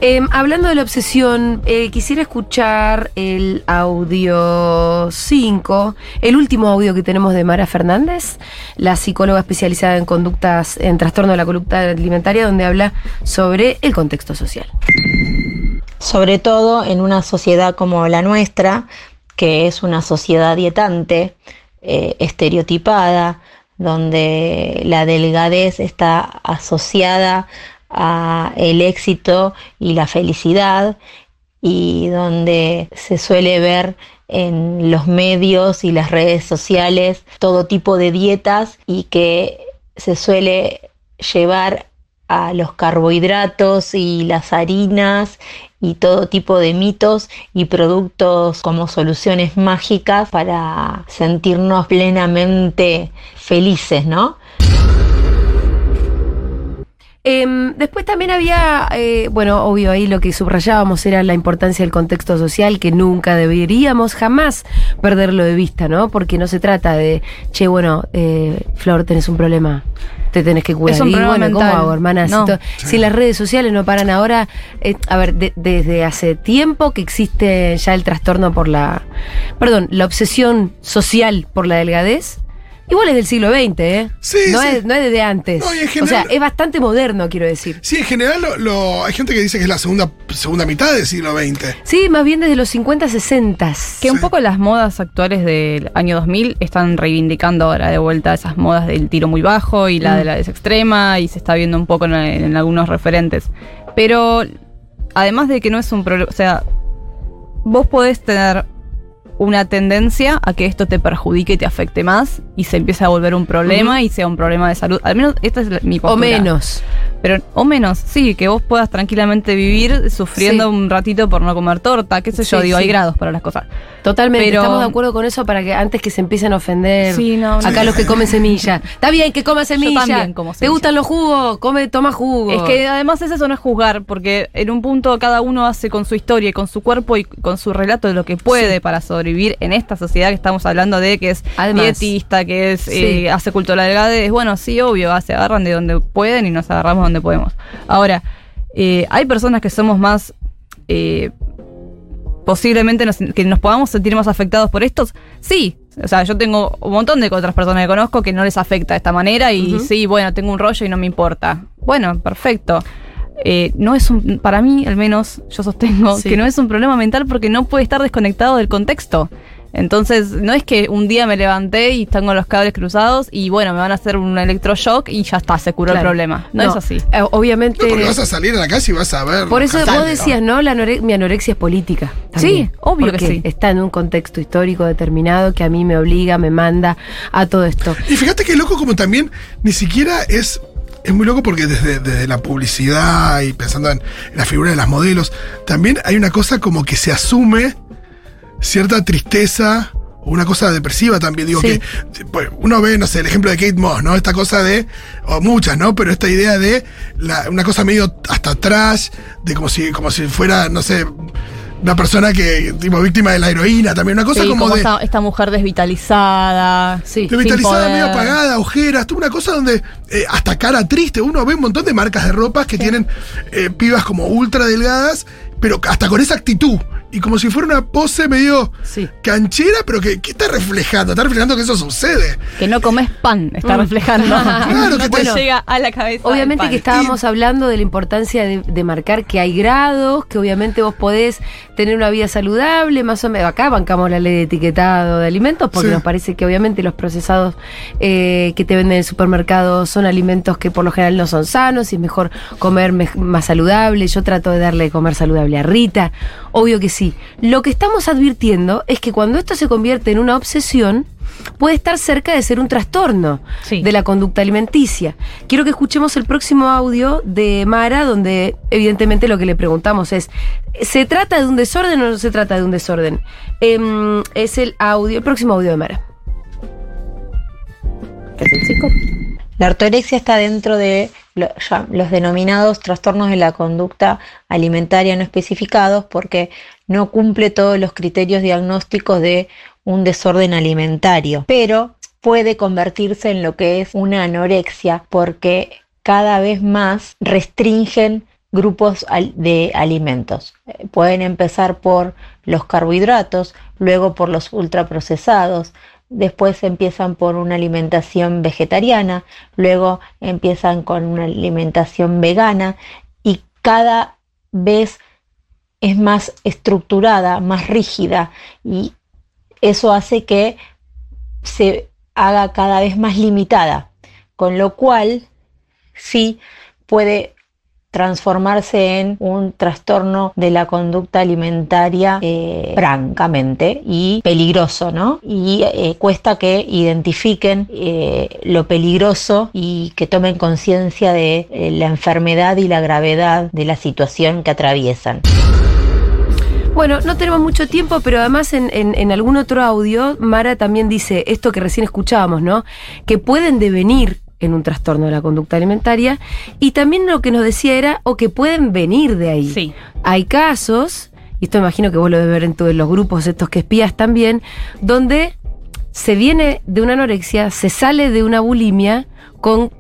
Eh, hablando de la obsesión, eh, quisiera escuchar el audio 5, el último audio que tenemos de Mara Fernández, la psicóloga especializada en conductas, en trastorno de la conducta alimentaria, donde habla sobre el contexto social. sobre todo en una sociedad como la nuestra, que es una sociedad dietante, eh, estereotipada, donde la delgadez está asociada a el éxito y la felicidad y donde se suele ver en los medios y las redes sociales todo tipo de dietas y que se suele llevar a los carbohidratos y las harinas y todo tipo de mitos y productos como soluciones mágicas para sentirnos plenamente felices, ¿no? Em, después también había, eh, bueno, obvio ahí lo que subrayábamos era la importancia del contexto social, que nunca deberíamos jamás perderlo de vista, ¿no? Porque no se trata de, che, bueno, eh, Flor, tenés un problema, te tenés que cuidar. Es un y problema bueno, ¿cómo hago, hermana? Si Si, las redes sociales no paran ahora, eh, a ver, de- desde hace tiempo que existe ya el trastorno por la, perdón, la obsesión social por la delgadez. Igual es del siglo XX, ¿eh? Sí, no, sí. Es, no es desde antes. No, y en o general- sea, es bastante moderno, quiero decir. Sí, en general lo, lo- hay gente que dice que es la segunda, segunda mitad del siglo XX. Sí, más bien desde los 50, 60. Que un poco las modas actuales del año 2000 están reivindicando ahora de vuelta esas modas del tiro muy bajo y la Mm. de la extrema y se está viendo un poco en, en algunos referentes. Pero además de que no es un problema, o sea, vos podés tener una tendencia a que esto te perjudique y te afecte más y se empiece a volver un problema y sea un problema de salud. Al menos esta es mi O postura. menos. Pero, o menos, sí, que vos puedas tranquilamente vivir sufriendo Sí. un ratito por no comer torta, qué sé yo, Sí, digo, sí. hay grados para las cosas. Totalmente. Pero- Estamos de acuerdo con eso para que antes que se empiecen a ofender no. acá los que comen semilla. Está bien que coma semilla. también como ¿Te semilla. gustan los jugos? Come, toma jugo. Es que además es eso no es juzgar, porque en un punto cada uno hace con su historia y con su cuerpo y con su relato de lo que puede para sobrevivir en esta sociedad que estamos hablando de que es Además. dietista, que es eh, hace culto a la delgadez. Bueno, sí, obvio, se agarran de donde pueden y nos agarramos donde podemos. Ahora, eh, hay personas que somos más eh, posiblemente nos- que nos podamos sentir más afectados por estos, sí. O sea, yo tengo un montón de otras personas que conozco que no les afecta de esta manera y Ujú. sí, bueno, tengo un rollo y no me importa. Bueno, perfecto. Eh, no es un, para mí, al menos, yo sostengo Sí. que no es un problema mental porque no puede estar desconectado del contexto. Entonces, no es que un día me levanté y tengo los cables cruzados y bueno, me van a hacer un electroshock y ya está, se curó Claro. el problema. No, es así. Eh, obviamente. No, porque vas a salir a la calle y vas a ver. Por eso vos decías, ¿no? La anore- mi anorexia es política. también. Sí, obvio que sí. Está en un contexto histórico determinado que a mí me obliga, me manda a todo esto. Y fíjate que loco como también ni siquiera es... Es muy loco porque desde, desde la publicidad y pensando en, en la figura de las modelos, también hay una cosa como que se asume cierta tristeza o una cosa depresiva también. Digo Sí. que pues, uno ve, no sé, el ejemplo de Kate Moss, ¿no? Esta cosa de, o muchas, ¿no? Pero esta idea de la- una cosa medio hasta trash, de como si, como si fuera, no sé, una persona que, tipo, víctima de la heroína, también una cosa Sí, como, como de... esta, esta mujer desvitalizada. Sí. Revitalizada, sin medio apagada, ojeras, una cosa donde eh, hasta cara triste, uno ve un montón de marcas de ropas que tienen eh, pibas como ultra delgadas, pero hasta con esa actitud. Y como si fuera una pose medio Sí. canchera, pero que, que está reflejando, está reflejando que eso sucede. Que no comes pan, está Mm. reflejando. Claro, que te- llega a la cabeza. Obviamente el que estábamos hablando de la importancia de, de marcar que hay grados, que obviamente vos podés tener una vida saludable, más o menos. Acá bancamos la ley de etiquetado de alimentos porque Sí. nos parece que obviamente los procesados eh, que te venden en el supermercado son alimentos que por lo general no son sanos y es mejor comer más saludable. Yo trato de darle de comer saludable a Rita. Obvio que sí. Lo que estamos advirtiendo es que cuando esto se convierte en una obsesión, puede estar cerca de ser un trastorno Sí. de la conducta alimenticia. Quiero que escuchemos el próximo audio de Mara, donde evidentemente lo que le preguntamos es, ¿se trata de un desorden o no se trata de un desorden? Em, es el audio, el próximo audio de Mara. ¿Qué hace el chico? La ortorexia está dentro de lo- ya- los denominados trastornos de la conducta alimentaria no especificados porque no cumple todos los criterios diagnósticos de un desorden alimentario, pero puede convertirse en lo que es una anorexia porque cada vez más restringen grupos de alimentos. Eh, Pueden empezar por los carbohidratos, luego por los ultraprocesados, después empiezan por una alimentación vegetariana, luego empiezan con una alimentación vegana y cada vez es más estructurada, más rígida y eso hace que se haga cada vez más limitada, con lo cual sí puede transformarse en un trastorno de la conducta alimentaria eh, francamente y peligroso, ¿no? Y eh, cuesta que identifiquen eh, lo peligroso y que tomen conciencia de la enfermedad y la gravedad de la situación que atraviesan. Bueno, no tenemos mucho tiempo, pero además en algún otro audio, Mara también dice esto que recién escuchábamos, ¿no? Que pueden devenir en un trastorno de la conducta alimentaria. Y también lo que nos decía era, o que pueden venir de ahí. Sí. Hay casos, y esto imagino que vos lo debes ver en todos los grupos estos que espías también, donde se viene de una anorexia, se sale de una bulimia con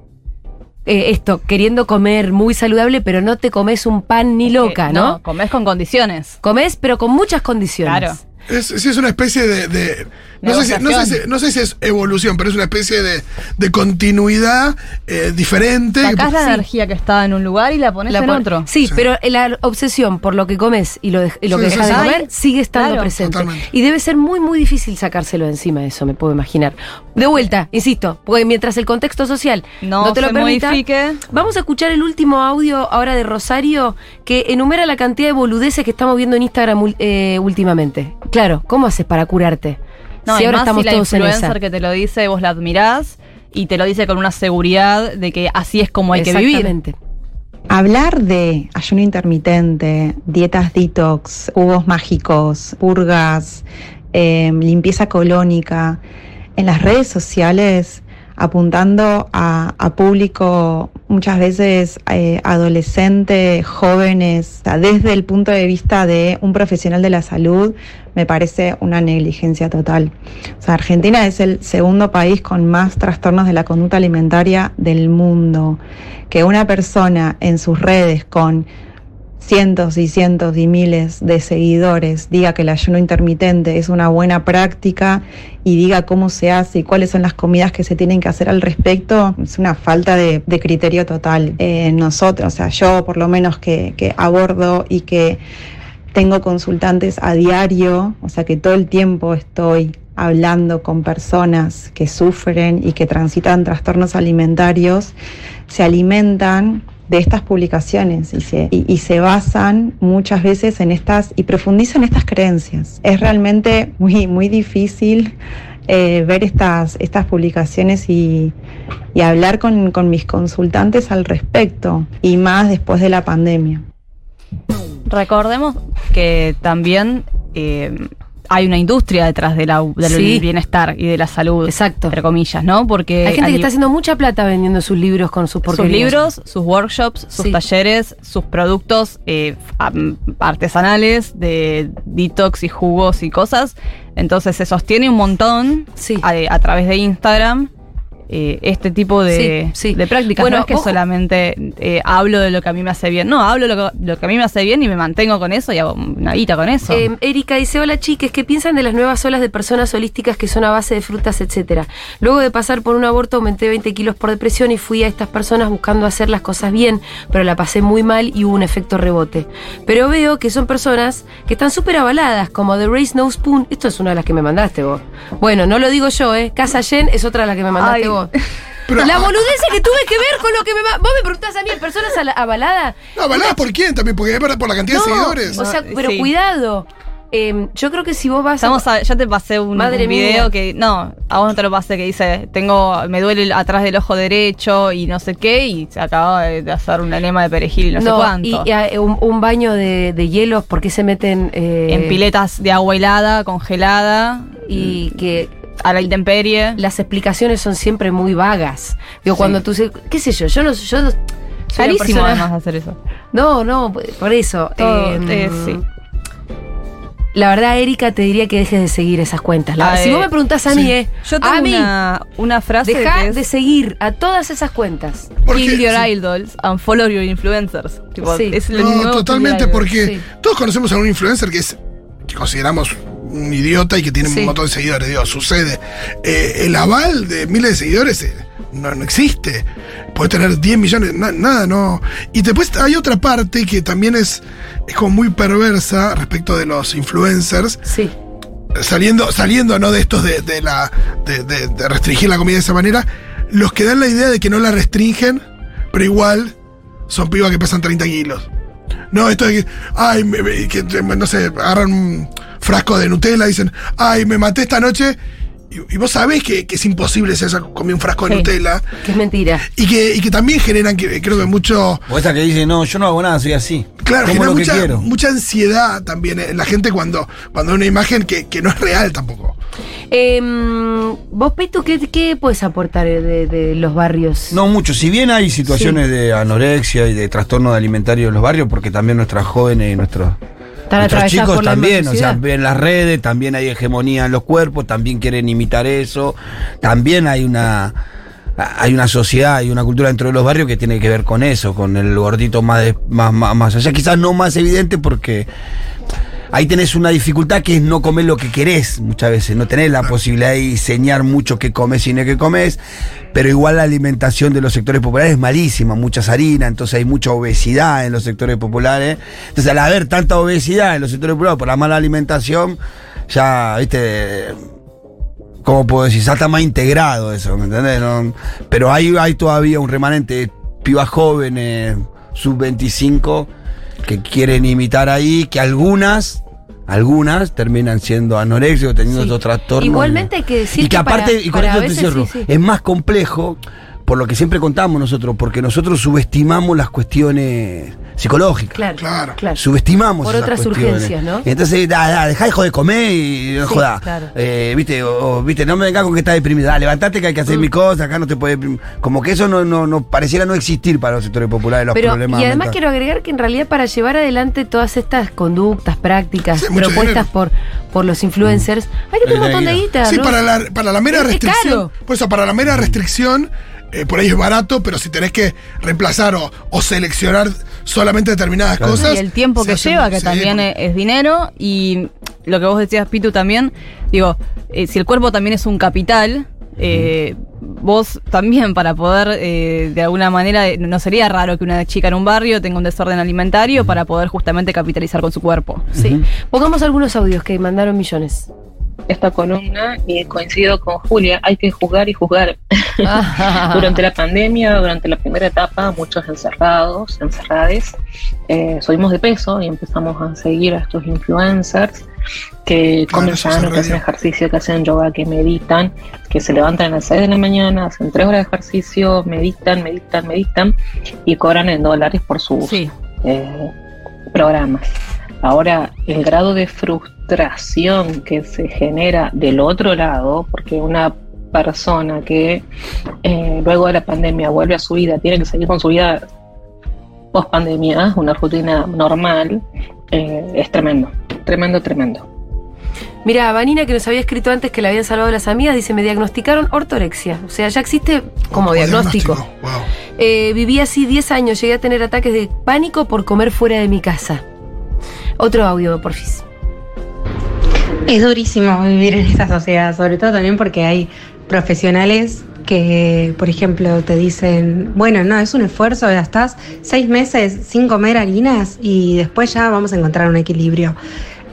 eh, esto, queriendo comer muy saludable, pero no te comes un pan ni loca, Que ¿no? Comes con condiciones. Comes, pero con muchas condiciones. Claro. Es, sí, es una especie de. de- no, sé si, no, sé si, no sé si es evolución, pero es una especie de, de continuidad eh, diferente. Sacás la Sí. energía que está en un lugar y la pones La en pon- otro. Sí, Sí. pero la obsesión por lo que comes y lo, de- y lo Sí, que sí, dejas de sí. comer sigue estando Claro. presente. Totalmente. Y debe ser muy, muy difícil sacárselo de encima eso, me puedo imaginar. De vuelta, insisto, porque mientras el contexto social no, No te lo se permita. modifique. Vamos a escuchar el último audio ahora de Rosario que enumera la cantidad de boludeces que estamos viendo en Instagram eh, últimamente. Claro, ¿cómo haces para curarte? No, si ahora estamos si la todos en esa. influencer que te lo dice, vos la admirás y te lo dice con una seguridad de que así es como hay que vivir. Exactamente. Hablar de ayuno intermitente, dietas detox, jugos mágicos, purgas, eh, limpieza colónica, en las redes sociales apuntando a, a público muchas veces eh, adolescentes, jóvenes, desde el punto de vista de un profesional de la salud, me parece una negligencia total. O sea, Argentina es el segundo país con más trastornos de la conducta alimentaria del mundo. Que una persona en sus redes con cientos y cientos y miles de seguidores diga que el ayuno intermitente es una buena práctica y diga cómo se hace y cuáles son las comidas que se tienen que hacer al respecto, es una falta de, criterio total. Nosotros, o sea, yo por lo menos que, que abordo y que tengo consultantes a diario, o sea que todo el tiempo estoy hablando con personas que sufren y que transitan trastornos alimentarios, se alimentan de estas publicaciones y se, y, se basan muchas veces en estas y profundizan estas creencias. Es realmente muy, muy difícil eh, ver estas, estas publicaciones y, y hablar con, con mis consultantes al respecto, y más después de la pandemia. Recordemos que también eh, hay una industria detrás de la- del Sí. bienestar y de la salud, Exacto. entre comillas, ¿no? Porque Hay gente que está haciendo mucha plata vendiendo sus libros con sus sus porquerías. libros, sus workshops, sus Sí. talleres, sus productos eh, artesanales de detox y jugos y cosas. Entonces se sostiene un montón Sí. a, a través de Instagram eh, este tipo de, Sí, sí. de prácticas. Bueno, no es que solamente eh, hablo de lo que a mí me hace bien. No, hablo de lo que, lo que a mí me hace bien y me mantengo con eso y hago una guita con eso. Eh, Erika dice, hola chiques, ¿qué piensan de las nuevas olas de personas holísticas que son a base de frutas, etcétera? Luego de pasar por un aborto aumenté 20 kilos por depresión y fui a estas personas buscando hacer las cosas bien, pero la pasé muy mal y hubo un efecto rebote. Pero veo que son personas que están súper avaladas, como The Race No Spoon. Esto es una de las que me mandaste vos. Bueno, no lo digo yo, ¿eh? Casa Yen es otra de las que me mandaste Ay. vos. Pero- la boludez que tuve que ver con lo que me... ma- Vos me preguntás a mí, ¿personas ala- avaladas? No, ¿avaladas por quién también? Porque es por por la cantidad de seguidores. O sea, No, pero sí. cuidado. Eh, yo creo que si vos vas a- Estamos a- ya te pasé un, Madre un video mía. que. No, a vos no te lo pasé, que dice: tengo Me duele el- atrás del ojo derecho y no sé qué, y se acaba de, de hacer un enema de perejil y no, sé cuánto. y, y, eh, un, un baño de, de hielos, porque se meten eh, en piletas de agua helada, congelada, y que a la intemperie. las explicaciones son siempre muy vagas. Digo, Sí. cuando tú se- qué sé yo, yo no yo no- Carísimo persona- además hacer eso. No, no, por eso. Todo, eh, eh, sí. La verdad, Erika, te diría que dejes de seguir esas cuentas. La- si vos me preguntás a sí. mí, eh, Yo tengo a mí, una, una frase deja es de seguir a todas esas cuentas. Kill your sí. idols and follow your influencers. Tipo, Sí. es No, totalmente, porque sí. todos conocemos a un influencer que es que consideramos un idiota y que tiene Sí. un montón de seguidores. Digo, sucede. Eh, el aval de miles de seguidores eh, no, no existe. Puede tener 10 millones, na- nada, no. Y después hay otra parte que también es, es como muy perversa respecto de los influencers. Sí. saliendo, saliendo ¿no? de estos de, de la de, de- de restringir la comida de esa manera, los que dan la idea de que no la restringen, pero igual son pibas que pesan 30 kilos. No, esto de que, ay, me- me- que, no sé, agarran frasco de Nutella y dicen, ay, me maté esta noche. Y, y vos sabés que, que es imposible si esa comió un frasco de Sí. Nutella. Que es mentira. Y que, y que también generan, que, creo que mucho, O esa que dice, no, yo no hago nada, soy así. Claro, genera mucha, mucha ansiedad también en la gente cuando, cuando ve una imagen que, que no es real tampoco. Eh, vos, Pitu, ¿qué, qué puedes aportar de, de los barrios? No mucho, si bien hay situaciones de anorexia y de trastorno alimentario en los barrios, porque también nuestras jóvenes y nuestros, nuestros chicos también, o sea, ven las redes, también hay hegemonía en los cuerpos, también quieren imitar eso, también hay una hay una sociedad y una cultura dentro de los barrios que tiene que ver con eso, con el gordito más, de- más, más, más allá, quizás no más evidente porque ahí tenés una dificultad que es no comer lo que querés muchas veces, no tenés la posibilidad de diseñar mucho qué comes y no qué comes, pero igual la alimentación de los sectores populares es malísima, muchas harinas, entonces hay mucha obesidad en los sectores populares. Entonces al haber tanta obesidad en los sectores populares por la mala alimentación, ya, viste, ¿cómo puedo decir? Ya está más integrado eso, ¿me entendés? No- pero hay, hay todavía un remanente de pibas jóvenes, sub-25, que quieren imitar ahí, que algunas, algunas terminan siendo anoréxicos, teniendo Sí. estos trastornos. Igualmente hay que decir Y que que para- aparte, y con esto te cierro, sí, sí. es más complejo por lo que siempre contamos nosotros, porque nosotros subestimamos las cuestiones psicológicas. Claro, Claro. claro. Subestimamos Por esas otras cuestiones. urgencias, ¿no? Y entonces, da, da, dejá hijo de comer y no Sí, jodas. claro. Eh, viste, o, o, viste, no me vengas con que estás deprimido. Dale, levantate que hay que hacer Mm. mi cosa, acá no te puede. Como que eso no, no, no pareciera no existir para los sectores populares, los Pero, problemas. y además mentales. quiero agregar que en realidad para llevar adelante todas estas conductas, prácticas, Sí, propuestas por, por los influencers, hay que tener un montón de guita. Sí, ¿no? para la, para la mera Es- es restricción. caro. Por eso, para la mera restricción, eh, por ahí es barato, pero si tenés que reemplazar o, o seleccionar solamente determinadas Claro. cosas. y el tiempo que hace lleva, que sí, también es, es dinero, y lo que vos decías, Pitu, también, digo, eh, si el cuerpo también es un capital, eh, vos también para poder, eh, de alguna manera, no sería raro que una chica en un barrio tenga un desorden alimentario para poder justamente capitalizar con su cuerpo. Sí. Pongamos algunos audios que mandaron millones. esta columna y coincido con Julia, hay que juzgar y juzgar. durante la pandemia, durante la primera etapa, muchos encerrados, encerrades, eh, subimos de peso y empezamos a seguir a estos influencers que Claro, comen eso se sano, que hacen redio. ejercicio, que hacen yoga, que meditan, que se levantan a las 6 de la mañana, hacen 3 horas de ejercicio, meditan, meditan, meditan y cobran en dólares por sus Sí. eh, programas. Ahora, el grado de frustración que se genera del otro lado, porque una persona que eh, luego de la pandemia vuelve a su vida, tiene que seguir con su vida post pandemia, una rutina normal, eh, es tremendo, tremendo, tremendo. Mira, Vanina, que nos había escrito antes que le habían salvado las amigas, dice, me diagnosticaron ortorexia. O sea, ya existe como diagnóstico. Wow. Eh, viví así 10 años, llegué a tener ataques de pánico por comer fuera de mi casa. Otro audio, porfis. Es durísimo vivir en esta sociedad, sobre todo también porque hay profesionales que, por ejemplo, te dicen, bueno, no, es un esfuerzo, ya estás seis meses sin comer harinas y después ya vamos a encontrar un equilibrio.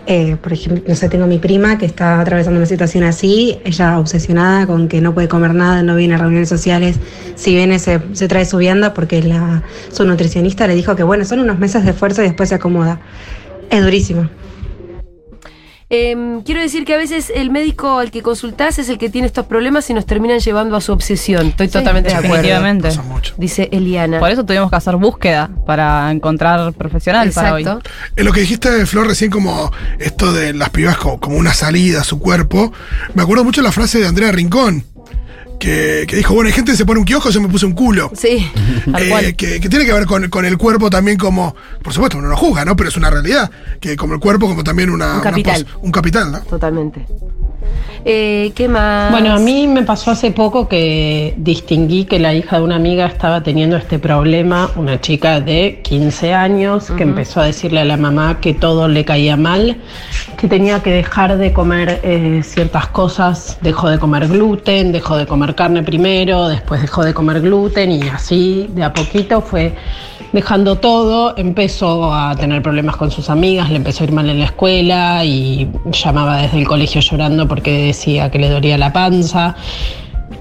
Eh, por ejemplo, no sé, tengo mi prima que está atravesando una situación así, ella obsesionada con que no puede comer nada, no viene a reuniones sociales, si viene se, se trae su vianda porque la, su nutricionista le dijo que bueno, son unos meses de esfuerzo y después se acomoda. Es durísimo. Em, quiero decir que a veces el médico al que consultás es el que tiene estos problemas y nos terminan llevando a su obsesión. Estoy totalmente de acuerdo. Definitivamente. Pasa mucho. Dice Eliana. Por eso tuvimos que hacer búsqueda para encontrar profesional para hoy. Exacto. En lo que dijiste, Flor, recién como esto de las pibas como, como una salida a su cuerpo, me acuerdo mucho la frase de Andrea Rincón, que, que dijo, bueno, hay gente que se pone un kiosco, yo me puse un culo. Sí, tal Eh, cual. que, que tiene que ver con, con el cuerpo también como, por supuesto, uno no juzga, ¿no? Pero es una realidad, que como el cuerpo como también una... Un una capital. pos- un capital, ¿no? Totalmente. Eh, ¿Qué más? Bueno, a mí me pasó hace poco que distinguí que la hija de una amiga estaba teniendo este problema, una chica de 15 años que empezó a decirle a la mamá que todo le caía mal, que tenía que dejar de comer eh, ciertas cosas, dejó de comer gluten, dejó de comer carne primero, después dejó de comer gluten y así de a poquito fue dejando todo, empezó a tener problemas con sus amigas, le empezó a ir mal en la escuela y llamaba desde el colegio llorando porque decía que le dolía la panza.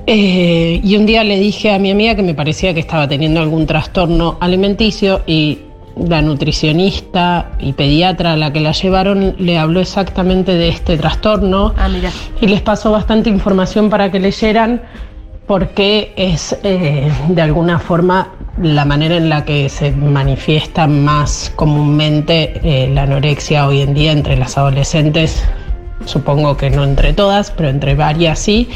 Eh, y un día le dije a mi amiga que me parecía que estaba teniendo algún trastorno alimenticio y la nutricionista y pediatra a la que la llevaron le habló exactamente de este trastorno Ah, mira. y les pasó bastante información para que leyeran porque es eh, de alguna forma la manera en la que se manifiesta más comúnmente eh, la anorexia hoy en día entre las adolescentes, supongo que no entre todas, pero entre varias sí,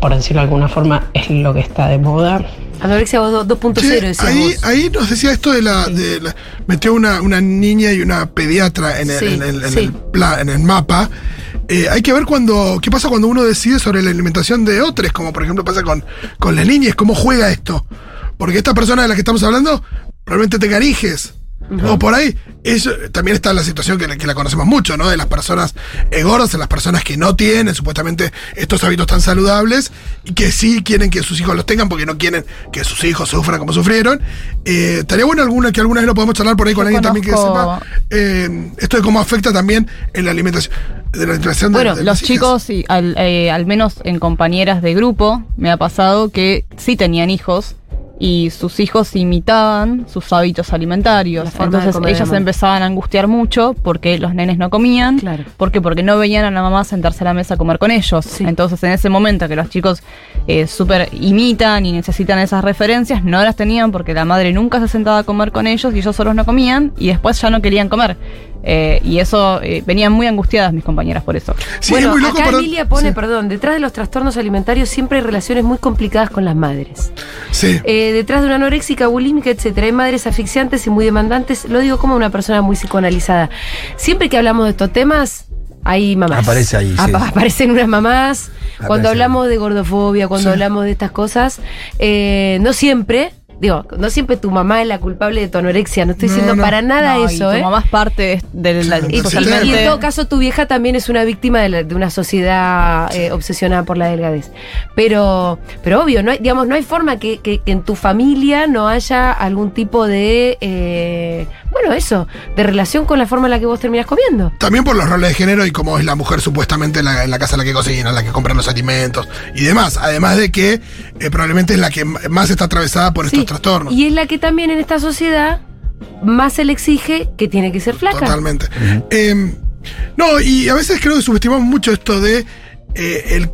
por decirlo de alguna forma es lo que está de moda. Anorexia do- 2.0, Sí, ahí, ahí nos decía esto de la, de la- metió una, una niña y una pediatra en el, Sí, en el- en sí. el pla- en el mapa. Eh, hay que ver cuando qué pasa cuando uno decide sobre la alimentación de otros, como por ejemplo pasa con, con las niñas, cómo juega esto. Porque esta persona de la que estamos hablando probablemente tenga O por ahí, eso, también está la situación que, la- que la conocemos mucho, ¿no? De las personas eh, gordas, de las personas que no tienen supuestamente estos hábitos tan saludables y que sí quieren que sus hijos los tengan porque no quieren que sus hijos sufran como sufrieron. Eh, estaría bueno alguna, que alguna vez lo podemos charlar por ahí con alguien también que sepa eh, esto de cómo afecta también en la alimentación. De la alimentación Bueno, de los chicos, y al, eh, al menos en compañeras de grupo, me ha pasado que sí tenían hijos y sus hijos imitaban sus hábitos alimentarios. Entonces ellas se empezaban a angustiar mucho porque los nenes no comían. Claro. ¿Por qué? Porque no veían a la mamá sentarse a la mesa a comer con ellos. Sí. Entonces en ese momento que los chicos eh, súper imitan y necesitan esas referencias, no las tenían porque la madre nunca se sentaba a comer con ellos y ellos solos no comían y después ya no querían comer. Eh, y eso, eh, venían muy angustiadas mis compañeras por eso. Sí, bueno, es muy loco, acá. Emilia pone, Sí. perdón, detrás de los trastornos alimentarios siempre hay relaciones muy complicadas con las madres. Sí. Eh, detrás de una anoréxica, bulímica, etcétera, hay madres asfixiantes y muy demandantes. Lo digo como una persona muy psicoanalizada. Siempre que hablamos de estos temas, hay mamás. Aparece ahí, sí. Apa- Aparecen unas mamás. Cuando hablamos de gordofobia, cuando Sí. hablamos de estas cosas, eh, no siempre. Digo, no siempre tu mamá es la culpable de tu anorexia, no estoy No, diciendo no. para nada No, y eso, tu ¿eh? mamá es parte de, la Y, y en todo caso, tu vieja también es una víctima de, la- de una sociedad eh, obsesionada por la delgadez. Pero, pero obvio, no hay, digamos, no hay forma que, que- que en tu familia no haya algún tipo de, eh, bueno, eso, de relación con la forma en la que vos terminás comiendo. También por los roles de género y cómo es la mujer supuestamente en la, en la casa en la que cocina, en la que compran los alimentos y demás. Además de que eh, probablemente es la que más está atravesada por Sí, estos trastornos. Y es la que también en esta sociedad más se le exige que tiene que ser flaca. Totalmente. Eh, no, y a veces creo que subestimamos mucho esto de eh, el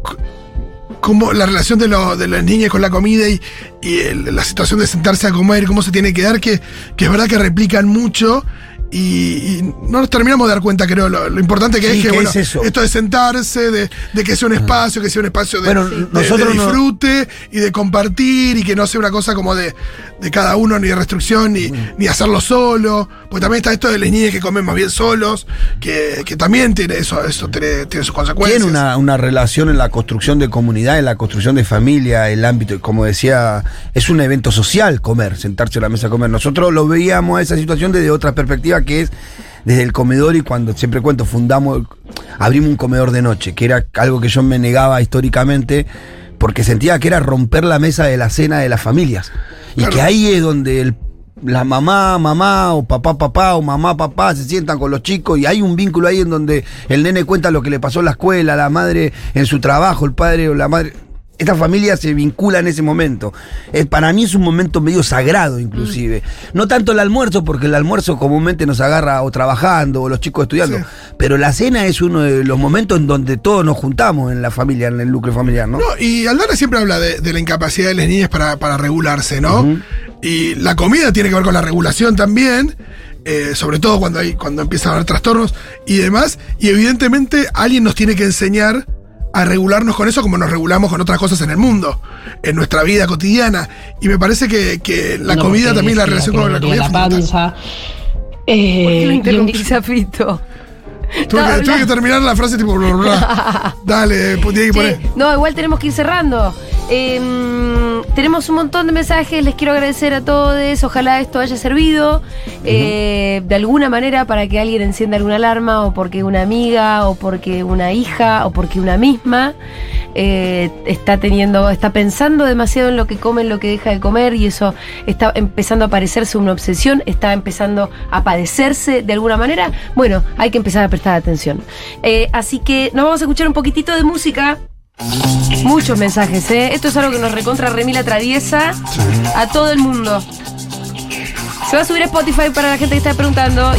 cómo la relación de, lo- de las niñas con la comida y, y el- la situación de sentarse a comer, cómo se tiene que dar, que, que es verdad que replican mucho y, y no nos terminamos de dar cuenta, creo, lo, lo importante que Sí, es que, que bueno, es eso. esto de sentarse, de, de que sea un espacio, que sea un espacio de, Bueno, de- nosotros de no- disfrute y de compartir y que no sea una cosa como de, de cada uno, ni de restricción, ni, ni hacerlo solo. Porque también está esto de las niñas que comen más bien solos, que, que también tiene eso, eso tiene, tiene sus consecuencias. Tiene una, una relación en la construcción de comunidad, en la construcción de familia, el ámbito, como decía, es un evento social comer, sentarse a la mesa a comer. Nosotros lo veíamos a esa situación desde otra perspectiva que es desde el comedor y cuando siempre cuento, fundamos, abrimos un comedor de noche, que era algo que yo me negaba históricamente porque sentía que era romper la mesa de la cena de las familias. Y que ahí es donde el la mamá, mamá, o papá, papá, o mamá, papá, se sientan con los chicos y hay un vínculo ahí en donde el nene cuenta lo que le pasó en la escuela, la madre en su trabajo, el padre o la madre. Esta familia se vincula en ese momento. Eh, para mí es un momento medio sagrado, inclusive. No tanto el almuerzo, porque el almuerzo comúnmente nos agarra o trabajando o los chicos estudiando. Sí. Pero la cena es uno de los momentos en donde todos nos juntamos en la familia, en el núcleo familiar, ¿no? No, y Aldana siempre habla de, de la incapacidad de las niñas para, para regularse, ¿no? Y la comida tiene que ver con la regulación también, eh, sobre todo cuando, hay, cuando empiezan a haber trastornos y demás. Y evidentemente alguien nos tiene que enseñar a regularnos con eso como nos regulamos con otras cosas en el mundo, en nuestra vida cotidiana. Y me parece que, que la No, comida también, la relación con la comida. la panza. Eh, ¿Por qué lo a Fito? Tuve, que, tuve que terminar la frase tipo. bla, bla, bla. Dale, pues, tiene que poner. no, igual tenemos que ir cerrando. Em, tenemos un montón de mensajes, les quiero agradecer a todos, ojalá esto haya servido eh, de alguna manera para que alguien encienda alguna alarma o porque una amiga o porque una hija o porque una misma eh, está teniendo, está pensando demasiado en lo que come, en lo que deja de comer y eso está empezando a parecerse una obsesión, está empezando a padecerse de alguna manera. Bueno, hay que empezar a prestar atención. Eh, así que nos vamos a escuchar un poquitito de música. Muchos mensajes, ¿eh? Esto es algo que nos recontra remila traviesa a todo el mundo. Se va a subir a Spotify para la gente que está preguntando.